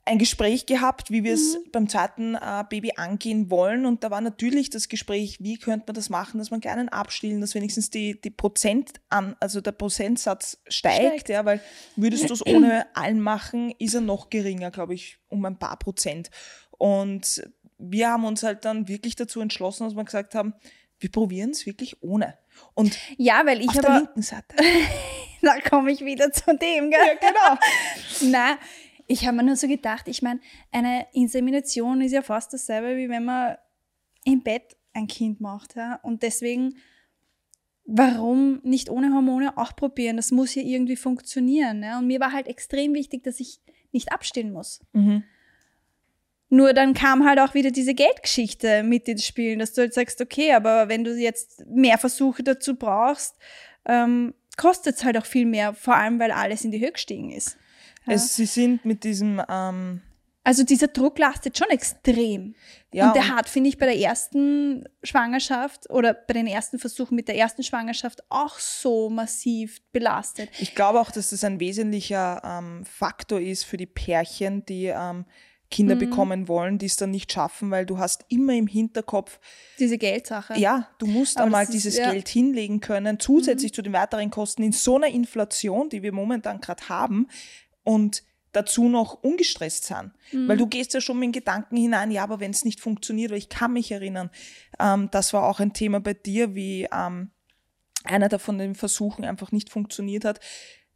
ein Gespräch gehabt, wie wir es Mhm. beim zweiten äh, Baby angehen wollen. Und da war natürlich das Gespräch, wie könnte man das machen, dass man gerne abstillen, dass wenigstens die, die Prozent an, also der Prozentsatz steigt, Steigt. ja, weil würdest du es ohne allen machen, ist er noch geringer, glaube ich, um ein paar Prozent. Und wir haben uns halt dann wirklich dazu entschlossen, dass wir gesagt haben, wir probieren es wirklich ohne. Und Ja, weil ich auf der aber, linken Seite. da komme ich wieder zu dem, gell? ja, genau. Nein, ich habe mir nur so gedacht, ich meine, eine Insemination ist ja fast dasselbe, wie wenn man im Bett ein Kind macht. Ja? Und deswegen, warum nicht ohne Hormone auch probieren? Das muss ja irgendwie funktionieren. Ja? Und mir war halt extrem wichtig, dass ich nicht abstillen muss. Mhm. Nur dann kam halt auch wieder diese Geldgeschichte mit ins Spiel, dass du halt sagst, okay, aber wenn du jetzt mehr Versuche dazu brauchst, ähm, kostet es halt auch viel mehr, vor allem weil alles in die Höhe gestiegen ist. Ja. Es, sie sind mit diesem, ähm, Also dieser Druck lastet schon extrem. ja, und der hat, finde ich, bei der ersten Schwangerschaft oder bei den ersten Versuchen mit der ersten Schwangerschaft auch so massiv belastet. Ich glaube auch, dass das ein wesentlicher ähm, Faktor ist für die Pärchen, die ähm, Kinder Mhm. bekommen wollen, die es dann nicht schaffen, weil du hast immer im Hinterkopf, Diese Geldsache. ja, du musst Aber einmal das ist- dieses ja. Mhm. Geld hinlegen können, zusätzlich zu den weiteren Kosten in so einer Inflation, die wir momentan gerade haben und dazu noch ungestresst sind. Mhm. Weil du gehst ja schon mit den Gedanken hinein, ja, aber wenn es nicht funktioniert, weil ich kann mich erinnern, ähm, das war auch ein Thema bei dir, wie ähm, einer der von den Versuchen einfach nicht funktioniert hat,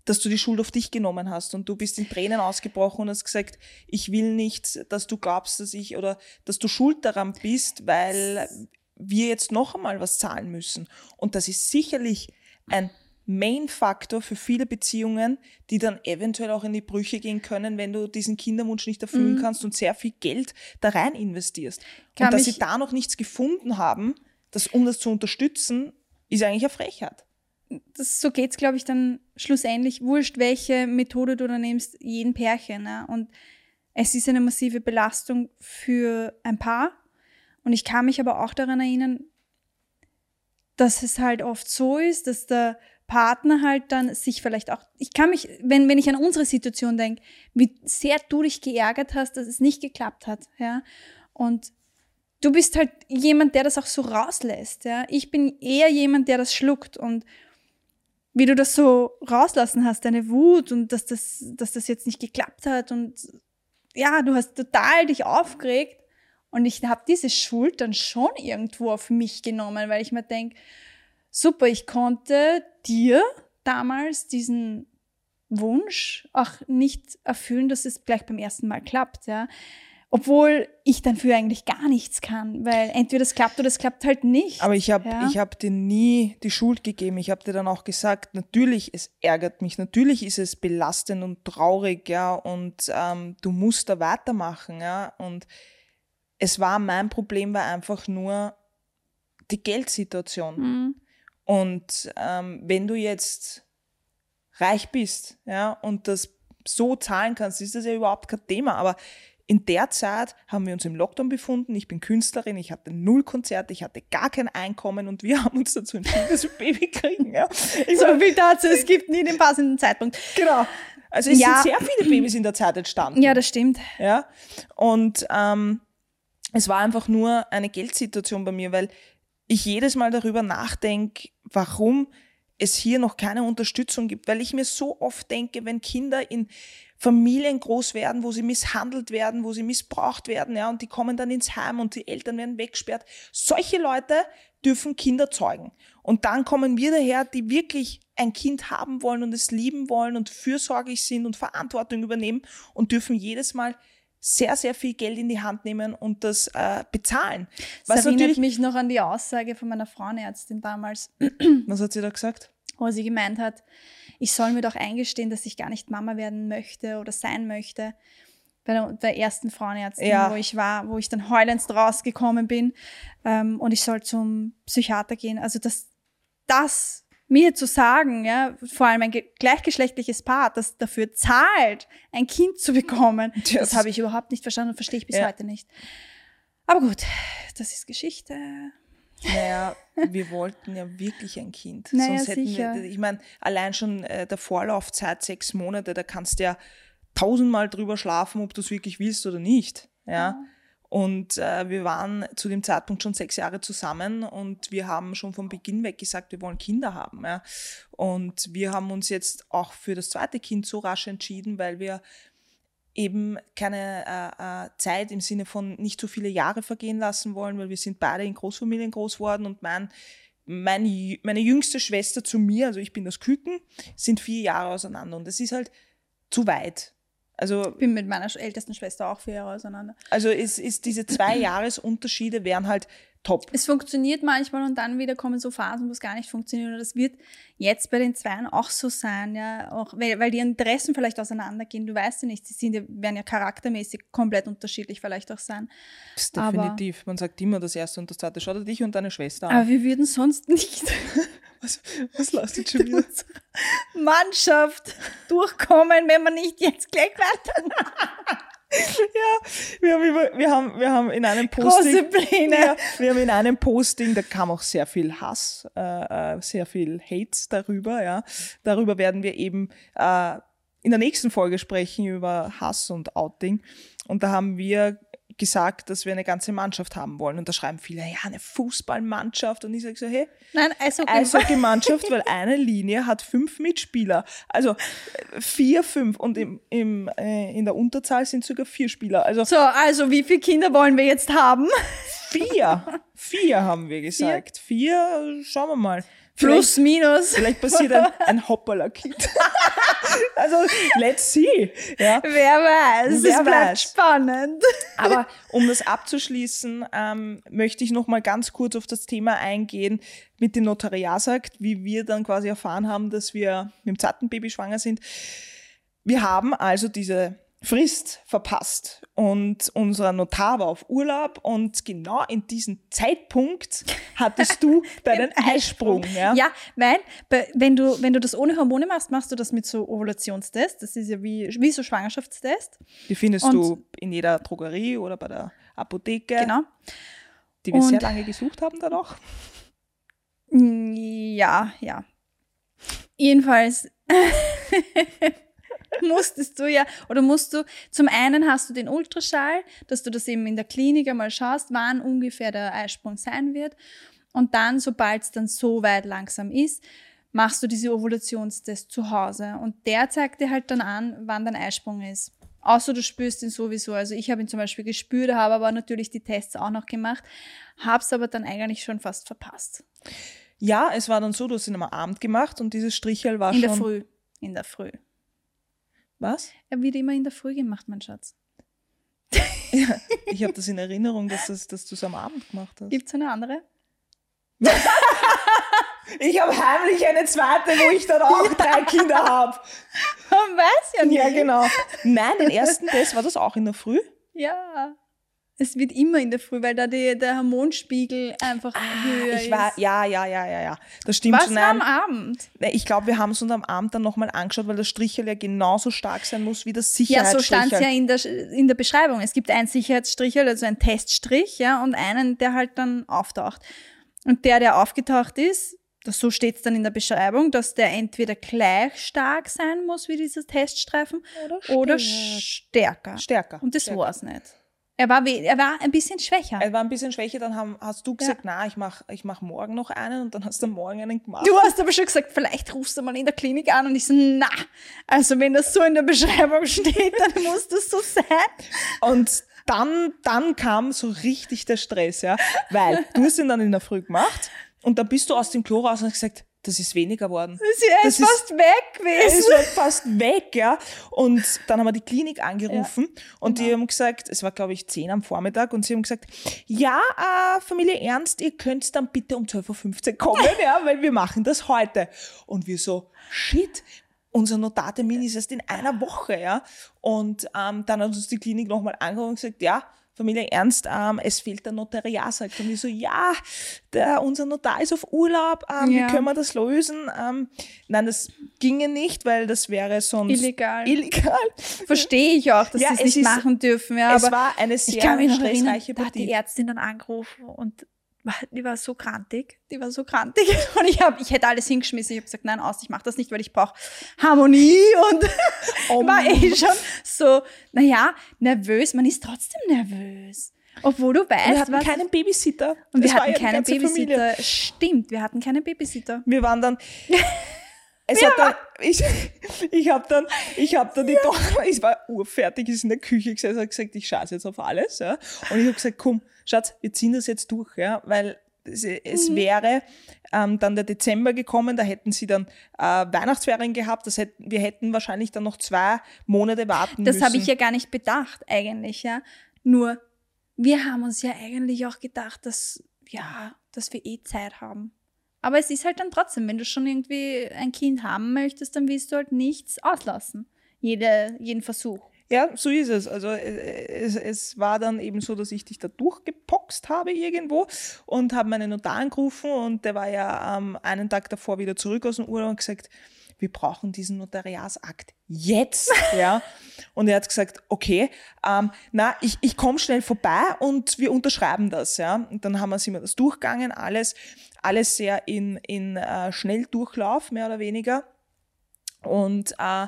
dass du die Schuld auf dich genommen hast und du bist in Tränen ausgebrochen und hast gesagt, ich will nicht, dass du glaubst, dass ich oder dass du schuld daran bist, weil wir jetzt noch einmal was zahlen müssen. Und das ist sicherlich ein Main-Faktor für viele Beziehungen, die dann eventuell auch in die Brüche gehen können, wenn du diesen Kinderwunsch nicht erfüllen Mhm. kannst und sehr viel Geld da rein investierst. Kann und dass sie da noch nichts gefunden haben, das, um das zu unterstützen, ist eigentlich eine Frechheit. Das, so geht's, glaube ich, dann schlussendlich. Wurscht, welche Methode du da nimmst, jeden Pärchen. Ne? Und es ist eine massive Belastung für ein Paar. Und ich kann mich aber auch daran erinnern, dass es halt oft so ist, dass der Partner halt dann sich vielleicht auch, ich kann mich, wenn, wenn ich an unsere Situation denke, wie sehr du dich geärgert hast, dass es nicht geklappt hat, ja. Und du bist halt jemand, der das auch so rauslässt, ja. Ich bin eher jemand, der das schluckt und wie du das so rauslassen hast, deine Wut und dass das, dass das jetzt nicht geklappt hat und ja, du hast total dich aufgeregt und ich habe diese Schuld dann schon irgendwo auf mich genommen, weil ich mir denke, super, ich konnte dir damals diesen Wunsch auch nicht erfüllen, dass es gleich beim ersten Mal klappt, ja. Obwohl ich dann für eigentlich gar nichts kann, weil entweder es klappt oder es klappt halt nicht. Aber ich habe ja? ich hab dir nie die Schuld gegeben. Ich habe dir dann auch gesagt, natürlich, es ärgert mich, natürlich ist es belastend und traurig, ja, und ähm, du musst da weitermachen, ja. Und es war mein Problem, war einfach nur die Geldsituation. Mhm. Und ähm, wenn du jetzt reich bist, ja, und das so zahlen kannst, ist das ja überhaupt kein Thema. Aber in der Zeit haben wir uns im Lockdown befunden. Ich bin Künstlerin, ich hatte null Konzerte, ich hatte gar kein Einkommen und wir haben uns dazu entschieden, dass wir Baby kriegen. Ja. Ich so viel dazu, es gibt nie den passenden Zeitpunkt. Genau. Also es Ja. sind sehr viele Babys in der Zeit entstanden. Ja, das stimmt. Ja. Und ähm, es war einfach nur eine Geldsituation bei mir, weil ich jedes Mal darüber nachdenke, warum es hier noch keine Unterstützung gibt, weil ich mir so oft denke, wenn Kinder in Familien groß werden, wo sie misshandelt werden, wo sie missbraucht werden, ja, und die kommen dann ins Heim und die Eltern werden weggesperrt. Solche Leute dürfen Kinder zeugen. Und dann kommen wir daher, die wirklich ein Kind haben wollen und es lieben wollen und fürsorglich sind und Verantwortung übernehmen und dürfen jedes Mal sehr, sehr viel Geld in die Hand nehmen und das äh, bezahlen. Das Was erinnert natürlich, mich noch an die Aussage von meiner Frauenärztin damals, was hat sie da gesagt? wo sie gemeint hat, ich soll mir doch eingestehen, dass ich gar nicht Mama werden möchte oder sein möchte. Bei der, der ersten Frauenärztin, Ja. wo ich war, wo ich dann heulend rausgekommen bin ähm, und ich soll zum Psychiater gehen. Also das, das mir zu sagen, ja, vor allem ein ge- gleichgeschlechtliches Paar, das dafür zahlt, ein Kind zu bekommen, Ja, das das- habe ich überhaupt nicht verstanden und verstehe ich bis Ja. heute nicht. Aber gut, das ist Geschichte. Naja, wir wollten ja wirklich ein Kind. Naja, Sonst hätten sicher. wir, ich meine, allein schon äh, der Vorlaufzeit, sechs Monate, da kannst du ja tausendmal drüber schlafen, ob du es wirklich willst oder nicht. Ja. Und äh, wir waren zu dem Zeitpunkt schon sechs Jahre zusammen und wir haben schon von Beginn weg gesagt, wir wollen Kinder haben. Ja. Und wir haben uns jetzt auch für das zweite Kind so rasch entschieden, weil wir eben keine äh, äh, Zeit im Sinne von nicht so viele Jahre vergehen lassen wollen, weil wir sind beide in Großfamilien groß geworden und mein, mein, meine jüngste Schwester zu mir, also ich bin das Küken, sind vier Jahre auseinander und das ist halt zu weit. Also, bin mit meiner ältesten Schwester auch vier Jahre auseinander. also es ist diese zwei Jahresunterschiede wären halt top. Es funktioniert manchmal und dann wieder kommen so Phasen, wo es gar nicht funktioniert. Und das wird jetzt bei den Zweien auch so sein, ja. Auch weil, weil die Interessen vielleicht auseinandergehen. Du weißt ja nicht, sie sind ja, werden ja charaktermäßig komplett unterschiedlich vielleicht auch sein. Das ist Aber- definitiv. Man sagt immer das erste und das zweite. Schau dir dich und deine Schwester an. Aber wir würden sonst nicht Was, was lasst du schon wieder? Mannschaft durchkommen, wenn wir nicht jetzt gleich weiter Wir haben, über, wir haben, wir haben in einem große Posting, Pläne. ja, wir haben in einem Posting, da kam auch sehr viel Hass, äh, äh, sehr viel Hate darüber, ja. Darüber werden wir eben äh, in der nächsten Folge sprechen über Hass und Outing. Und da haben wir gesagt, dass wir eine ganze Mannschaft haben wollen. Und da schreiben viele, ja, eine Fußballmannschaft. Und ich sage so, hey, Nein, Eishockey-Mannschaft, weil eine Linie hat fünf Mitspieler. Also äh, vier, fünf. Und im, im, äh, in der Unterzahl sind sogar vier Spieler. Also So, also wie viele Kinder wollen wir jetzt haben? vier. Vier haben wir gesagt. Vier, äh, schauen wir mal. Plus, minus. Vielleicht passiert ein, ein Hoppala-Kind. also, let's see. Ja. Wer weiß, Wer es bleibt weiß. spannend. Aber um das abzuschließen, ähm, möchte ich noch mal ganz kurz auf das Thema eingehen mit dem Notariatsakt, wie wir dann quasi erfahren haben, dass wir mit dem zweiten Baby schwanger sind. Wir haben also diese Frist verpasst und unser Notar war auf Urlaub und genau in diesem Zeitpunkt hattest du deinen Eisprung. Ja, Ja, weil bei- wenn du, wenn du das ohne Hormone machst, machst du das mit so Ovulationstest. Das ist ja wie, wie so Schwangerschaftstest. Die findest Und- du in jeder Drogerie oder bei der Apotheke, Genau. die wir sehr Und- lange gesucht haben danach. Ja, ja. Jedenfalls musstest du ja, oder musst du, zum einen hast du den Ultraschall, dass du das eben in der Klinik einmal schaust, wann ungefähr der Eisprung sein wird. Und dann, sobald es dann so weit langsam ist, machst du diese Ovulationstest zu Hause. Und der zeigt dir halt dann an, wann dein Eisprung ist. Außer du spürst ihn sowieso. Also ich habe ihn zum Beispiel gespürt, habe aber natürlich die Tests auch noch gemacht, habe es aber dann eigentlich schon fast verpasst. Ja, es war dann so, du hast ihn am Abend gemacht und dieses Strichel war In schon. der Früh. In der Früh. Was? Er wird immer in der Früh gemacht, mein Schatz. Ich habe das in Erinnerung, dass, das, dass du es am Abend gemacht hast. Gibt's eine andere? Ich habe heimlich eine zweite, wo ich dann auch drei Kinder habe. Man weiß ja nicht. Ja, genau. Nein, den ersten Test war das auch in der Früh. Ja. Es wird immer in der Früh, weil da die, der Hormonspiegel einfach höher Ah, Ich war, ist. ja, ja, ja, ja, ja. Das stimmt Was schon. war am Abend? Ich glaube, wir haben es uns am Abend dann nochmal angeschaut, weil das Strichel ja genauso stark sein muss wie das Ja, so Sicherheitsstrichel. stand es ja in der, in der Beschreibung. Es gibt einen Sicherheitsstrich, also einen Teststrich, ja, und einen, der halt dann auftaucht. Und der, der aufgetaucht ist, das, so steht es dann in der Beschreibung, dass der entweder gleich stark sein muss wie dieser Teststreifen Oder oder stärker. Stärker. Und das Stärker. war's nicht. Er war, er war ein bisschen schwächer. Er war ein bisschen schwächer, dann haben, hast du gesagt, na, ich mach, ich mach morgen noch einen und dann hast du morgen einen gemacht. Du hast aber schon gesagt, vielleicht rufst du mal in der Klinik an und ich so, na, also wenn das so in der Beschreibung steht, dann muss das so sein. Und dann, dann kam so richtig der Stress, ja. Weil du hast ihn dann in der Früh gemacht und dann bist du aus dem Klo raus und hast gesagt, das ist weniger geworden. Das ist ist- fast weg Er ist gewesen. halt fast weg, ja. Und dann haben wir die Klinik angerufen und genau. die haben gesagt, es war glaube ich 10 am Vormittag und sie haben gesagt, ja, äh, Familie Ernst, ihr könnt dann bitte um 12.15 Uhr kommen, ja, weil wir machen das heute. Und wir so, shit, unser Notartermin ist erst in einer Woche, ja. Und ähm, dann hat uns die Klinik nochmal angerufen und gesagt, ja, Familie Ernst, ähm, es fehlt der Notariatsakt. Und wir so, ja, der, unser Notar ist auf Urlaub, ähm, Ja. wie können wir das lösen? Ähm, nein, das ginge nicht, weil das wäre sonst Illegal. illegal. Verstehe ich auch, dass Ja, sie es nicht ist- machen dürfen. Ja, es aber war eine ich sehr noch erinnern, stressreiche da hat die Partie. Ärztin dann angerufen und die war so krantig, die war so krantig und ich habe, ich hätte alles hingeschmissen. Ich habe gesagt, nein, aus, ich mache das nicht, weil ich brauche Harmonie und Oh war eh schon so, naja, nervös. Man ist trotzdem nervös, obwohl du weißt, wir hatten was keinen Babysitter. und wir hatten ja keinen ganze Familie. Babysitter. Stimmt, wir hatten keinen Babysitter. Wir waren dann. Es hat dann, ich, ich habe dann, ich habe dann die Tochter, ich war urfertig, ist in der Küche gesessen, hat gesagt, ich scheiße jetzt auf alles, ja. Und ich habe gesagt, komm, Schatz, wir ziehen das jetzt durch, ja, weil es, es wäre ähm, dann der Dezember gekommen, da hätten sie dann äh, Weihnachtsferien gehabt, das hätten, wir hätten wahrscheinlich dann noch zwei Monate warten Das müssen. habe ich ja gar nicht bedacht eigentlich, ja. Nur wir haben uns ja eigentlich auch gedacht, dass ja, dass wir eh Zeit haben. Aber es ist halt dann trotzdem, wenn du schon irgendwie ein Kind haben möchtest, dann willst du halt nichts auslassen. Jede, jeden Versuch. Ja, so ist es. Also äh, es, es war dann eben so, dass ich dich da durchgepoxt habe irgendwo und habe meinen Notar angerufen und der war ja ähm, einen Tag davor wieder zurück aus dem Urlaub und gesagt, wir brauchen diesen Notariatsakt jetzt, ja. Und er hat gesagt, okay, ähm, na, ich, ich komme schnell vorbei und wir unterschreiben das, ja. Und dann haben wir, sind wir das durchgegangen, alles, alles sehr in, in äh, Schnelldurchlauf, mehr oder weniger. Und äh,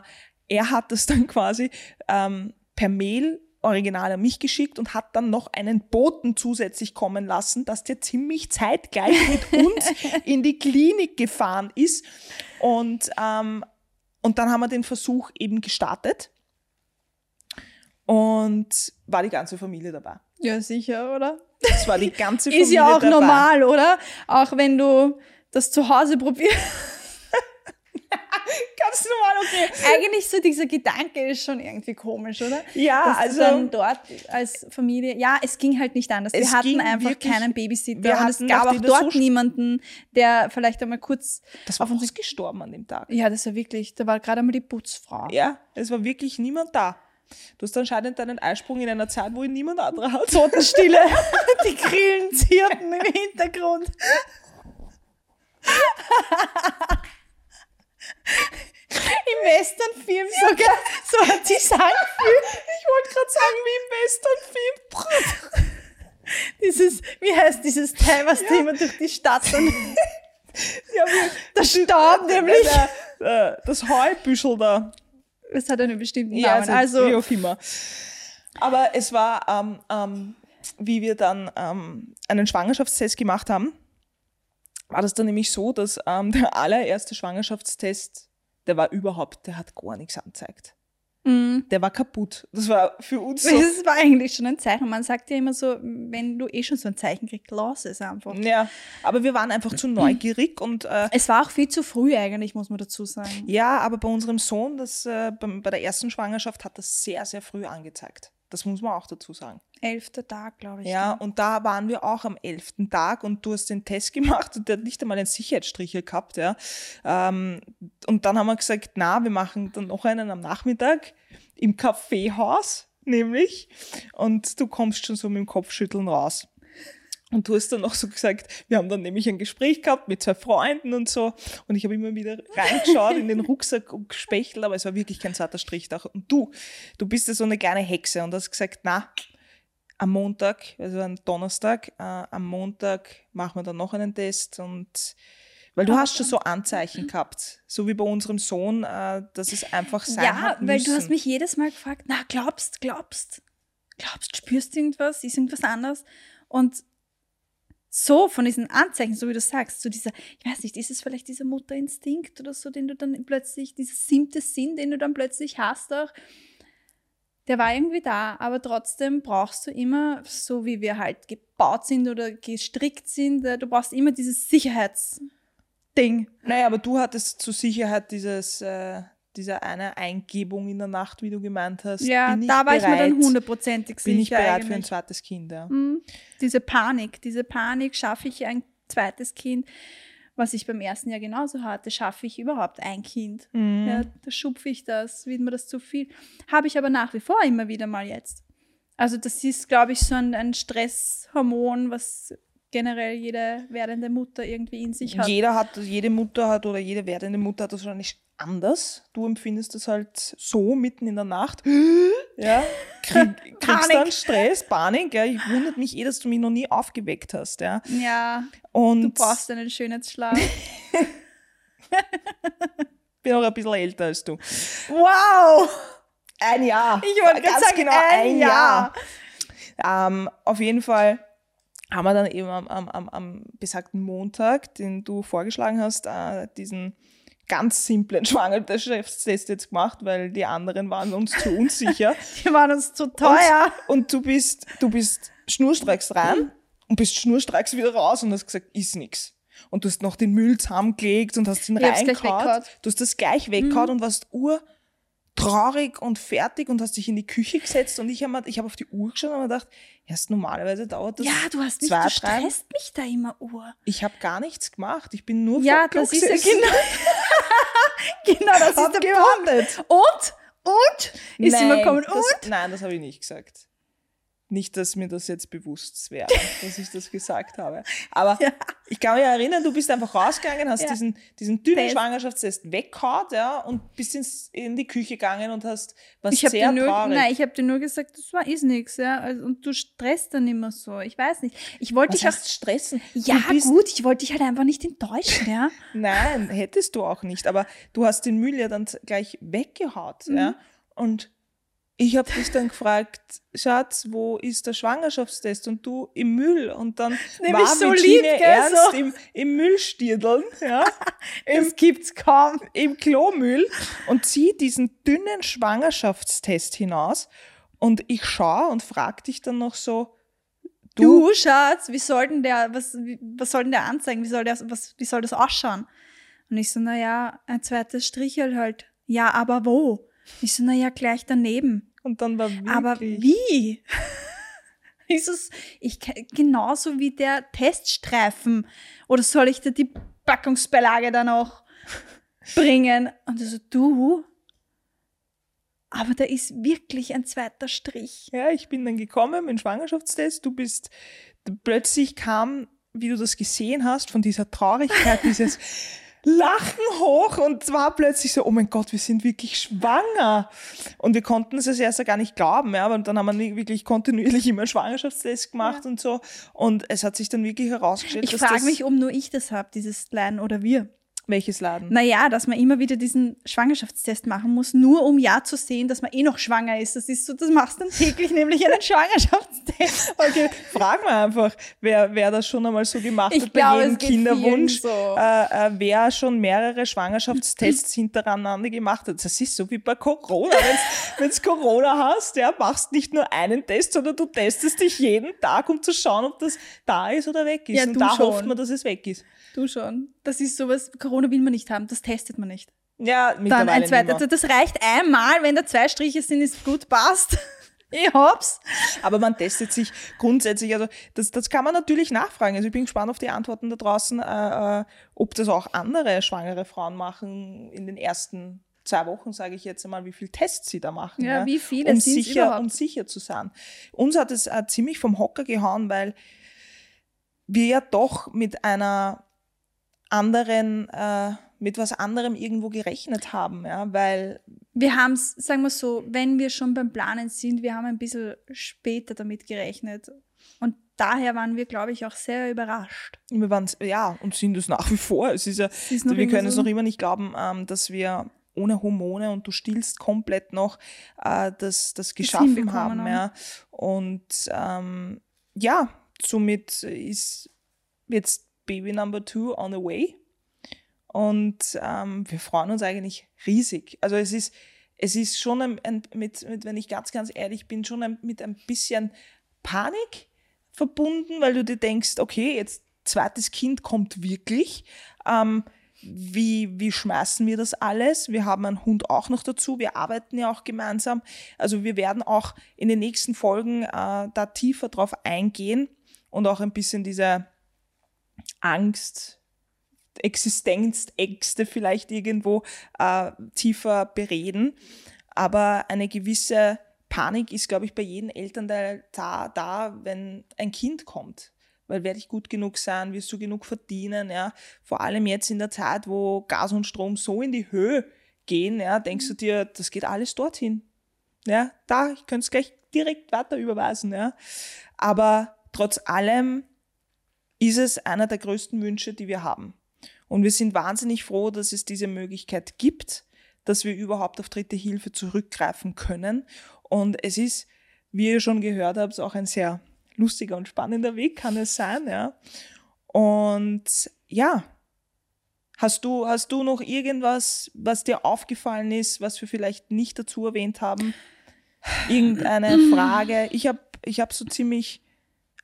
er hat das dann quasi ähm, per Mail original an mich geschickt und hat dann noch einen Boten zusätzlich kommen lassen, dass der ziemlich zeitgleich mit uns in die Klinik gefahren ist. Und, ähm, und dann haben wir den Versuch eben gestartet. Und war die ganze Familie dabei. Ja, sicher, oder? Es war die ganze Familie Ist ja auch dabei. normal, oder? Auch wenn du das zu Hause probierst. Ganz normal, okay. Eigentlich so dieser Gedanke ist schon irgendwie komisch, oder? Ja, Dass also- dann dort als Familie, ja, es ging halt nicht anders. Wir hatten einfach wirklich- keinen Babysitter wir und es gab auch dort so niemanden, der vielleicht einmal kurz Das war auf uns. ausgestorben an dem Tag. Ja, das war wirklich, da war gerade einmal die Putzfrau. Ja, es war wirklich niemand da. Du hast anscheinend deinen Eisprung in einer Zeit, wo ihn niemand anderer hat. Totenstille. Die Grillen zirpen im Hintergrund. Im Westernfilm sogar, so hat sie sagen Ich wollte gerade sagen, wie im Westernfilm. Dieses, wie heißt dieses Teil, was ja. immer durch die Stadt dann. ja, der Staub nämlich. Der, äh, das Heubüschel da. Es hat einen bestimmten ja, Namen. Also, wie auch immer. Aber es war, ähm, ähm, wie wir dann ähm, einen Schwangerschaftstest gemacht haben, war das dann nämlich so, dass ähm, der allererste Schwangerschaftstest, der war überhaupt, der hat gar nichts angezeigt. Mhm. Der war kaputt. Das war für uns so. Das war eigentlich schon ein Zeichen. Man sagt ja immer so, wenn du eh schon so ein Zeichen kriegst, lass es einfach. Ja, aber wir waren einfach zu neugierig und. Äh, es war auch viel zu früh eigentlich, muss man dazu sagen. Ja, aber bei unserem Sohn, das, äh, bei, bei der ersten Schwangerschaft, hat das sehr, sehr früh angezeigt. Das muss man auch dazu sagen. Elfter Tag, glaube ich. Ja, und da waren wir auch am elften Tag und du hast den Test gemacht und der hat nicht einmal einen Sicherheitsstrich gehabt, ja. Ähm, und dann haben wir gesagt, na, wir machen dann noch einen am Nachmittag im Kaffeehaus, nämlich. Und du kommst schon so mit dem Kopfschütteln raus. Und du hast dann noch so gesagt, wir haben dann nämlich ein Gespräch gehabt mit zwei Freunden und so. Und ich habe immer wieder reingeschaut in den Rucksack und gespechtelt, aber es war wirklich kein zarter Strich da. Und du, du bist ja so eine kleine Hexe und hast gesagt, na, am Montag, also am Donnerstag, äh, am Montag machen wir dann noch einen Test und weil du hast schon so Anzeichen gehabt, so wie bei unserem Sohn, äh, dass es einfach sein Ja, weil du hast mich jedes Mal gefragt, na, glaubst, glaubst, glaubst, spürst du irgendwas, ist irgendwas anders? Und so von diesen Anzeichen, so wie du sagst, so dieser, ich weiß nicht, ist es vielleicht dieser Mutterinstinkt oder so, den du dann plötzlich, dieser siebte Sinn, den du dann plötzlich hast auch, der war irgendwie da, aber trotzdem brauchst du immer, so wie wir halt gebaut sind oder gestrickt sind, äh, du brauchst immer dieses Sicherheitsding. Naja, aber du hattest zur Sicherheit dieses, äh, diese eine Eingebung in der Nacht, wie du gemeint hast. Ja, da war bereit, ich mir dann hundertprozentig sicher. Bin ich bereit eigentlich. für ein zweites Kind, ja. Mhm. Diese Panik, diese Panik, schaffe ich ein zweites Kind, was ich beim ersten Jahr genauso hatte, schaffe ich überhaupt ein Kind. Mhm. Ja, da schupfe ich das, wird mir das zu viel. Habe ich aber nach wie vor immer wieder mal jetzt. Also das ist, glaube ich, so ein, ein Stresshormon, was generell jede werdende Mutter irgendwie in sich hat. Jeder hat, jede Mutter hat oder jede werdende Mutter hat das wahrscheinlich anders. Du empfindest das halt so mitten in der Nacht. Ja, krieg, kriegst dann Stress, Panik. Ja, ich wundert mich eh, dass du mich noch nie aufgeweckt hast. Ja, ja Und du brauchst einen Schönheitsschlaf. bin auch ein bisschen älter als du. Wow! Ein Jahr. Ich wollte ganz sagen, genau ein, ein Jahr. Jahr. Ähm, auf jeden Fall haben wir dann eben am, am, am, am besagten Montag, den du vorgeschlagen hast, äh, diesen ganz simplen Schwangerschaftstest jetzt gemacht, weil die anderen waren uns zu unsicher. die waren uns zu teuer. Und, und du bist, du bist schnurstracks rein und bist schnurstracks wieder raus und hast gesagt, ist nix. Und du hast noch den Müll zusammengelegt und hast ihn reingehauen. Du hast das gleich weggehauen mhm. und warst ur traurig und fertig und hast dich in die Küche gesetzt und ich habe ich hab auf die Uhr geschaut und habe gedacht, erst normalerweise dauert das Ja, du hast mich, zwei, du stresst drei. mich da immer Uhr. Ich habe gar nichts gemacht, ich bin nur Ja, das ist ja genau, genau das ist der gewartet. Punkt. Und? Und? Ist nein, immer gekommen, das, und? Nein, das habe ich nicht gesagt. Nicht, dass mir das jetzt bewusst wäre, dass ich das gesagt habe. Aber ja. ich kann mich erinnern, du bist einfach rausgegangen, hast ja. diesen, diesen dünnen Test. Schwangerschaftstest weggehauen ja, und bist ins, in die Küche gegangen und hast was ich sehr nur, traurig. Nein, ich habe dir nur gesagt, das war ist nichts. Ja, also, und du stresst dann immer so. Ich weiß nicht. Ich wollte dich heißt stressen? Ja, gut, ich wollte dich halt einfach nicht enttäuschen, ja. nein, hättest du auch nicht. Aber du hast den Müll ja dann gleich weggehaut, mhm. ja. Und ich habe dich dann gefragt, Schatz, wo ist der Schwangerschaftstest? Und du im Müll. Und dann Nämlich war so lieb, gell, ernst so. im, im Müllstierdeln, ja, Es gibt's kaum. im Klomüll und zieht diesen dünnen Schwangerschaftstest hinaus. Und ich schaue und frag dich dann noch so, Du, du Schatz, wie soll denn der, was, was soll denn der anzeigen? Wie soll, der, was, wie soll das ausschauen? Und ich so, na ja, ein zweites Strichel halt. Ja, aber wo? Ich so, na ja, gleich daneben. Und dann war wirklich. Aber wie? ist es ich, genauso wie der Teststreifen? Oder soll ich dir die Packungsbeilage dann auch bringen? Und er so, du? aber da ist wirklich ein zweiter Strich. Ja, ich bin dann gekommen mit dem Schwangerschaftstest. Du bist, plötzlich kam, wie du das gesehen hast, von dieser Traurigkeit, dieses Lachen hoch und zwar plötzlich so, oh mein Gott, wir sind wirklich schwanger. Und wir konnten es erst gar nicht glauben, ja, aber dann haben wir wirklich kontinuierlich immer einen Schwangerschaftstest gemacht ja. und so. Und es hat sich dann wirklich herausgestellt, ich frage mich, ob nur ich das habe, dieses Leiden oder wir. Welches Laden? Naja, dass man immer wieder diesen Schwangerschaftstest machen muss, nur um ja zu sehen, dass man eh noch schwanger ist. Das ist so, das machst du dann täglich, nämlich einen Schwangerschaftstest. Okay, frag mal einfach, wer, wer das schon einmal so gemacht ich hat glaube, bei jedem Kinderwunsch, so. äh, äh, wer schon mehrere Schwangerschaftstests hintereinander gemacht hat. Das ist so wie bei Corona. Wenn du Corona hast, ja, machst nicht nur einen Test, sondern du testest dich jeden Tag, um zu schauen, ob das da ist oder weg ist. Ja, Und da schon. hofft man, dass es weg ist. Du schon. Das ist sowas, Corona will man nicht haben, das testet man nicht. Ja, Dann ein zweiter. Also das reicht einmal, wenn da zwei Striche sind, ist gut, passt. Ich hab's. Aber man testet sich grundsätzlich, also das, das kann man natürlich nachfragen. Also ich bin gespannt auf die Antworten da draußen, äh, äh, ob das auch andere schwangere Frauen machen in den ersten zwei Wochen, sage ich jetzt einmal, wie viele Tests sie da machen. Ja, ja wie viele um sicher, überhaupt? um sicher zu sein. Uns hat es äh, ziemlich vom Hocker gehauen, weil wir ja doch mit einer anderen, äh, mit was anderem irgendwo gerechnet haben, ja, weil. Wir haben es, sagen wir so, wenn wir schon beim Planen sind, wir haben ein bisschen später damit gerechnet. Und daher waren wir, glaube ich, auch sehr überrascht. Wir waren, ja, und sind es nach wie vor. Es ist ja, ist wir können so es noch immer nicht glauben, ähm, dass wir ohne Hormone und du stillst komplett noch äh, das, das geschaffen haben. Ja. Und ähm, ja, somit ist jetzt Baby Number Two on the way. Und ähm, wir freuen uns eigentlich riesig. Also es ist, es ist schon ein, ein, mit, mit, wenn ich ganz, ganz ehrlich bin, schon ein, mit ein bisschen Panik verbunden, weil du dir denkst, okay, jetzt zweites Kind kommt wirklich. Ähm, wie, wie schmeißen wir das alles? Wir haben einen Hund auch noch dazu. Wir arbeiten ja auch gemeinsam. Also wir werden auch in den nächsten Folgen äh, da tiefer drauf eingehen und auch ein bisschen diese Angst, Existenzängste vielleicht irgendwo äh, tiefer bereden. Aber eine gewisse Panik ist, glaube ich, bei jedem Elternteil da, da, wenn ein Kind kommt. Weil werde ich gut genug sein, wirst du genug verdienen, ja. Vor allem jetzt in der Zeit, wo Gas und Strom so in die Höhe gehen, ja, denkst du dir, das geht alles dorthin. Ja, da, ich könnte es gleich direkt weiter überweisen, ja. Aber trotz allem ist es einer der größten Wünsche, die wir haben. Und wir sind wahnsinnig froh, dass es diese Möglichkeit gibt, dass wir überhaupt auf dritte Hilfe zurückgreifen können. Und es ist, wie ihr schon gehört habt, auch ein sehr lustiger und spannender Weg kann es sein, ja. Und ja, hast du, hast du noch irgendwas, was dir aufgefallen ist, was wir vielleicht nicht dazu erwähnt haben? Irgendeine Frage? Ich habe ich hab so ziemlich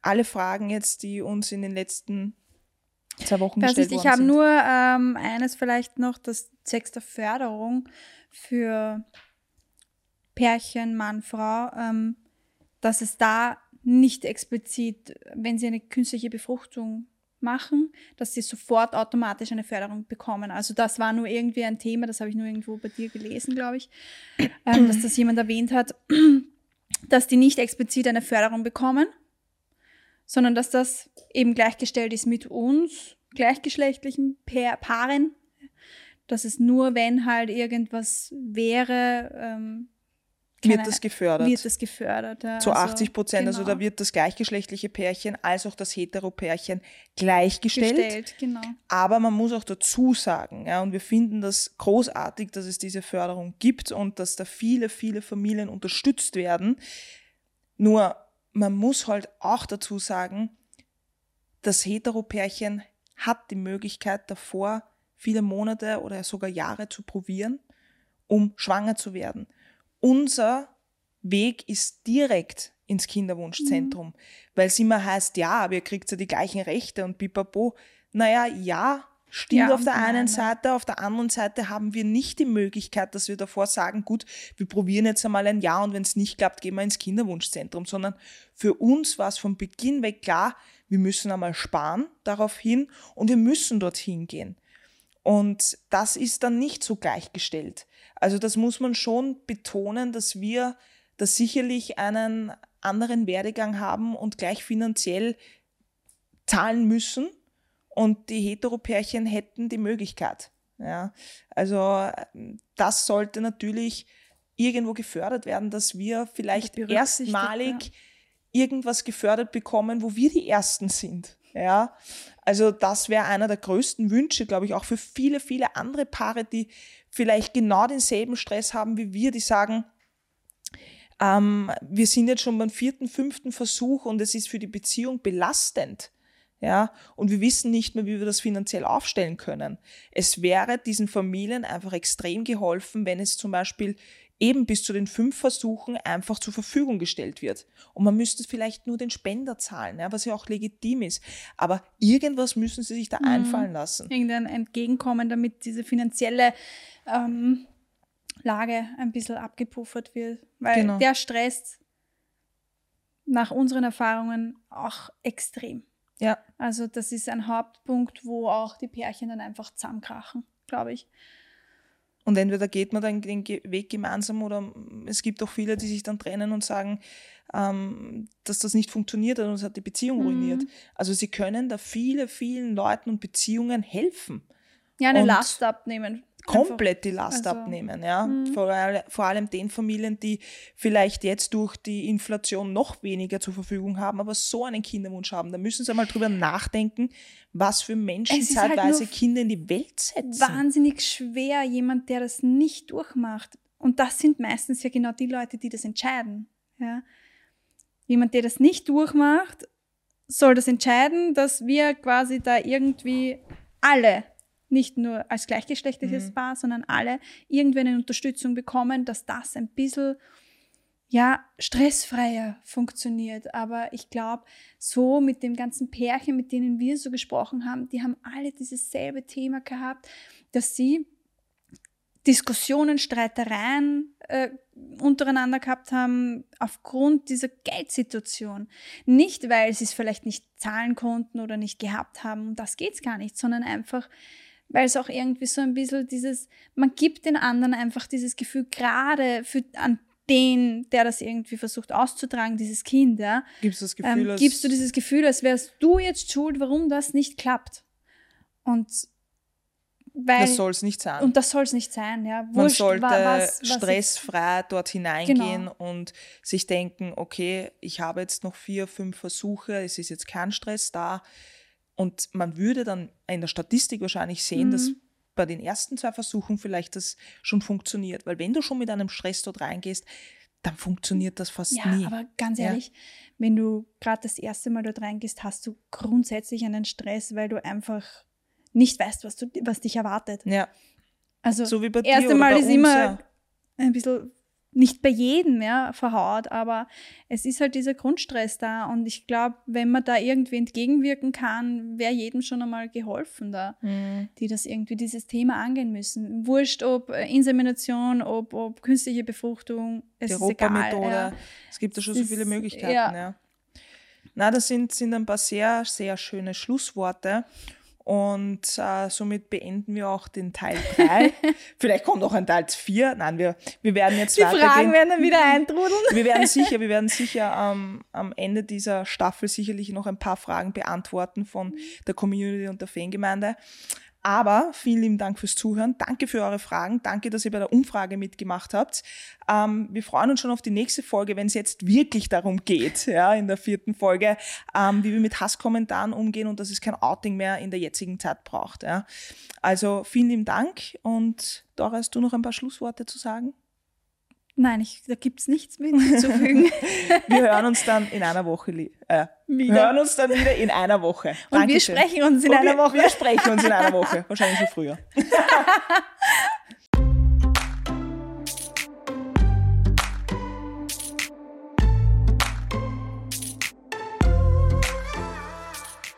alle Fragen jetzt, die uns in den letzten zwei Wochen das gestellt ist, Ich habe nur ähm, eines vielleicht noch, das Sex der Förderung für Pärchen, Mann, Frau, ähm, dass es da nicht explizit, wenn sie eine künstliche Befruchtung machen, dass sie sofort automatisch eine Förderung bekommen. Also das war nur irgendwie ein Thema, das habe ich nur irgendwo bei dir gelesen, glaube ich, ähm, dass das jemand erwähnt hat, dass die nicht explizit eine Förderung bekommen, sondern dass das eben gleichgestellt ist mit uns, gleichgeschlechtlichen Paaren, dass es nur, wenn halt irgendwas wäre, ähm, keine, wird das gefördert. Wird das gefördert. Ja. Zu also, 80 Prozent. Also genau. Also da wird das gleichgeschlechtliche Pärchen als auch das Hetero-Pärchen gleichgestellt. Gestellt, genau. Aber man muss auch dazu sagen, ja, und wir finden das großartig, dass es diese Förderung gibt und dass da viele, viele Familien unterstützt werden. Nur man muss halt auch dazu sagen, das Heteropärchen hat die Möglichkeit davor, viele Monate oder sogar Jahre zu probieren, um schwanger zu werden. Unser Weg ist direkt ins Kinderwunschzentrum, mhm. weil es immer heißt, ja, aber ihr kriegt ja die gleichen Rechte und pipapo. Naja, ja, Stimmt ja, auf der einen Seite, auf der anderen Seite haben wir nicht die Möglichkeit, dass wir davor sagen, gut, wir probieren jetzt einmal ein Jahr und wenn es nicht klappt, gehen wir ins Kinderwunschzentrum, sondern für uns war es von Beginn weg klar, wir müssen einmal sparen darauf hin und wir müssen dorthin gehen. Und das ist dann nicht so gleichgestellt. Also das muss man schon betonen, dass wir da sicherlich einen anderen Werdegang haben und gleich finanziell zahlen müssen und die Heteropärchen hätten die Möglichkeit. Ja, also das sollte natürlich irgendwo gefördert werden, dass wir vielleicht erstmalig ja. irgendwas gefördert bekommen, wo wir die Ersten sind. Ja, also das wäre einer der größten Wünsche, glaube ich, auch für viele, viele andere Paare, die vielleicht genau denselben Stress haben wie wir, die sagen, ähm, wir sind jetzt schon beim vierten, fünften Versuch und es ist für die Beziehung belastend. Ja, und wir wissen nicht mehr, wie wir das finanziell aufstellen können. Es wäre diesen Familien einfach extrem geholfen, wenn es zum Beispiel eben bis zu den fünf Versuchen einfach zur Verfügung gestellt wird. Und man müsste vielleicht nur den Spender zahlen, ja, was ja auch legitim ist. Aber irgendwas müssen sie sich da mhm. einfallen lassen. Irgendein Entgegenkommen, damit diese finanzielle ähm, Lage ein bisschen abgepuffert wird. Weil genau. der stresst nach unseren Erfahrungen auch extrem. Ja. Also das ist ein Hauptpunkt, wo auch die Pärchen dann einfach zusammenkrachen, glaube ich. Und entweder geht man dann den Weg gemeinsam oder es gibt auch viele, die sich dann trennen und sagen, ähm, dass das nicht funktioniert hat und es hat die Beziehung ruiniert. Mhm. Also sie können da viele, vielen Leuten und Beziehungen helfen. Ja, eine Last abnehmen komplett die Last also, abnehmen. Ja? Mhm. Vor, vor, allem den Familien, die vielleicht jetzt durch die Inflation noch weniger zur Verfügung haben, aber so einen Kinderwunsch haben. Da müssen sie einmal drüber nachdenken, was für Menschen halt zeitweise halt Kinder in die Welt setzen. Wahnsinnig schwer, jemand, der das nicht durchmacht. Und das sind meistens ja genau die Leute, die das entscheiden. Ja? Jemand, der das nicht durchmacht, soll das entscheiden, dass wir quasi da irgendwie alle nicht nur als gleichgeschlechtliches mhm. Paar, sondern alle irgendwie eine Unterstützung bekommen, dass das ein bisschen ja, stressfreier funktioniert. Aber ich glaube, so mit dem ganzen Pärchen, mit denen wir so gesprochen haben, die haben alle dieses selbe Thema gehabt, dass sie Diskussionen, Streitereien äh, untereinander gehabt haben aufgrund dieser Geldsituation. Nicht, weil sie es vielleicht nicht zahlen konnten oder nicht gehabt haben, um das geht's gar nicht, sondern einfach, weil es auch irgendwie so ein bisschen dieses, man gibt den anderen einfach dieses Gefühl, gerade für, an den, der das irgendwie versucht auszutragen, dieses Kind, ja. Gibst du das Gefühl, ähm, gibst du dieses Gefühl, als wärst du jetzt schuld, warum das nicht klappt. Und weil, das soll es nicht sein. Und das soll es nicht sein, ja. Wurscht, Man sollte was, was stressfrei dort hineingehen genau. und sich denken, okay, ich habe jetzt noch vier, fünf Versuche, es ist jetzt kein Stress da und man würde dann in der Statistik wahrscheinlich sehen, mhm. dass bei den ersten zwei Versuchen vielleicht das schon funktioniert. Weil wenn du schon mit einem Stress dort reingehst, dann funktioniert das fast ja, nie. Aber ganz ehrlich, ja. wenn du gerade das erste Mal dort reingehst, hast du grundsätzlich einen Stress, weil du einfach nicht weißt, was, du, was dich erwartet. Ja. Also so wie bei dir erste Mal ist uns, immer ja. ein bisschen nicht bei jedem ja, verhaut, aber es ist halt dieser Grundstress da und ich glaube, wenn man da irgendwie entgegenwirken kann, wäre jedem schon einmal geholfen da, mhm. die das irgendwie dieses Thema angehen müssen. Wurscht, ob Insemination, ob, ob künstliche Befruchtung, es Die ist egal. Ja. Es gibt da schon so viele Möglichkeiten, ja. ja. Na, das sind, sind ein paar sehr, sehr schöne Schlussworte. Und äh, somit beenden wir auch den Teil 3. Vielleicht kommt noch ein Teil 4. Nein, wir, wir werden jetzt Die Fragen werden dann wieder eintrudeln. Wir werden sicher, wir werden sicher ähm, am Ende dieser Staffel sicherlich noch ein paar Fragen beantworten von der Community und der Fangemeinde. Aber vielen lieben Dank fürs Zuhören. Danke für eure Fragen. Danke, dass ihr bei der Umfrage mitgemacht habt. Ähm, wir freuen uns schon auf die nächste Folge, wenn es jetzt wirklich darum geht, ja, in der vierten Folge, ähm, wie wir mit Hasskommentaren umgehen und dass es kein Outing mehr in der jetzigen Zeit braucht. Ja. Also vielen lieben Dank und Dora, hast du noch ein paar Schlussworte zu sagen? Nein, ich, da gibt es nichts mehr hinzuzufügen. wir hören uns dann in einer Woche. Äh, wieder. hören uns dann wieder in einer Woche. Und Dankeschön. wir sprechen uns in Und einer Woche. Wir sprechen uns in einer Woche. Wahrscheinlich schon früher.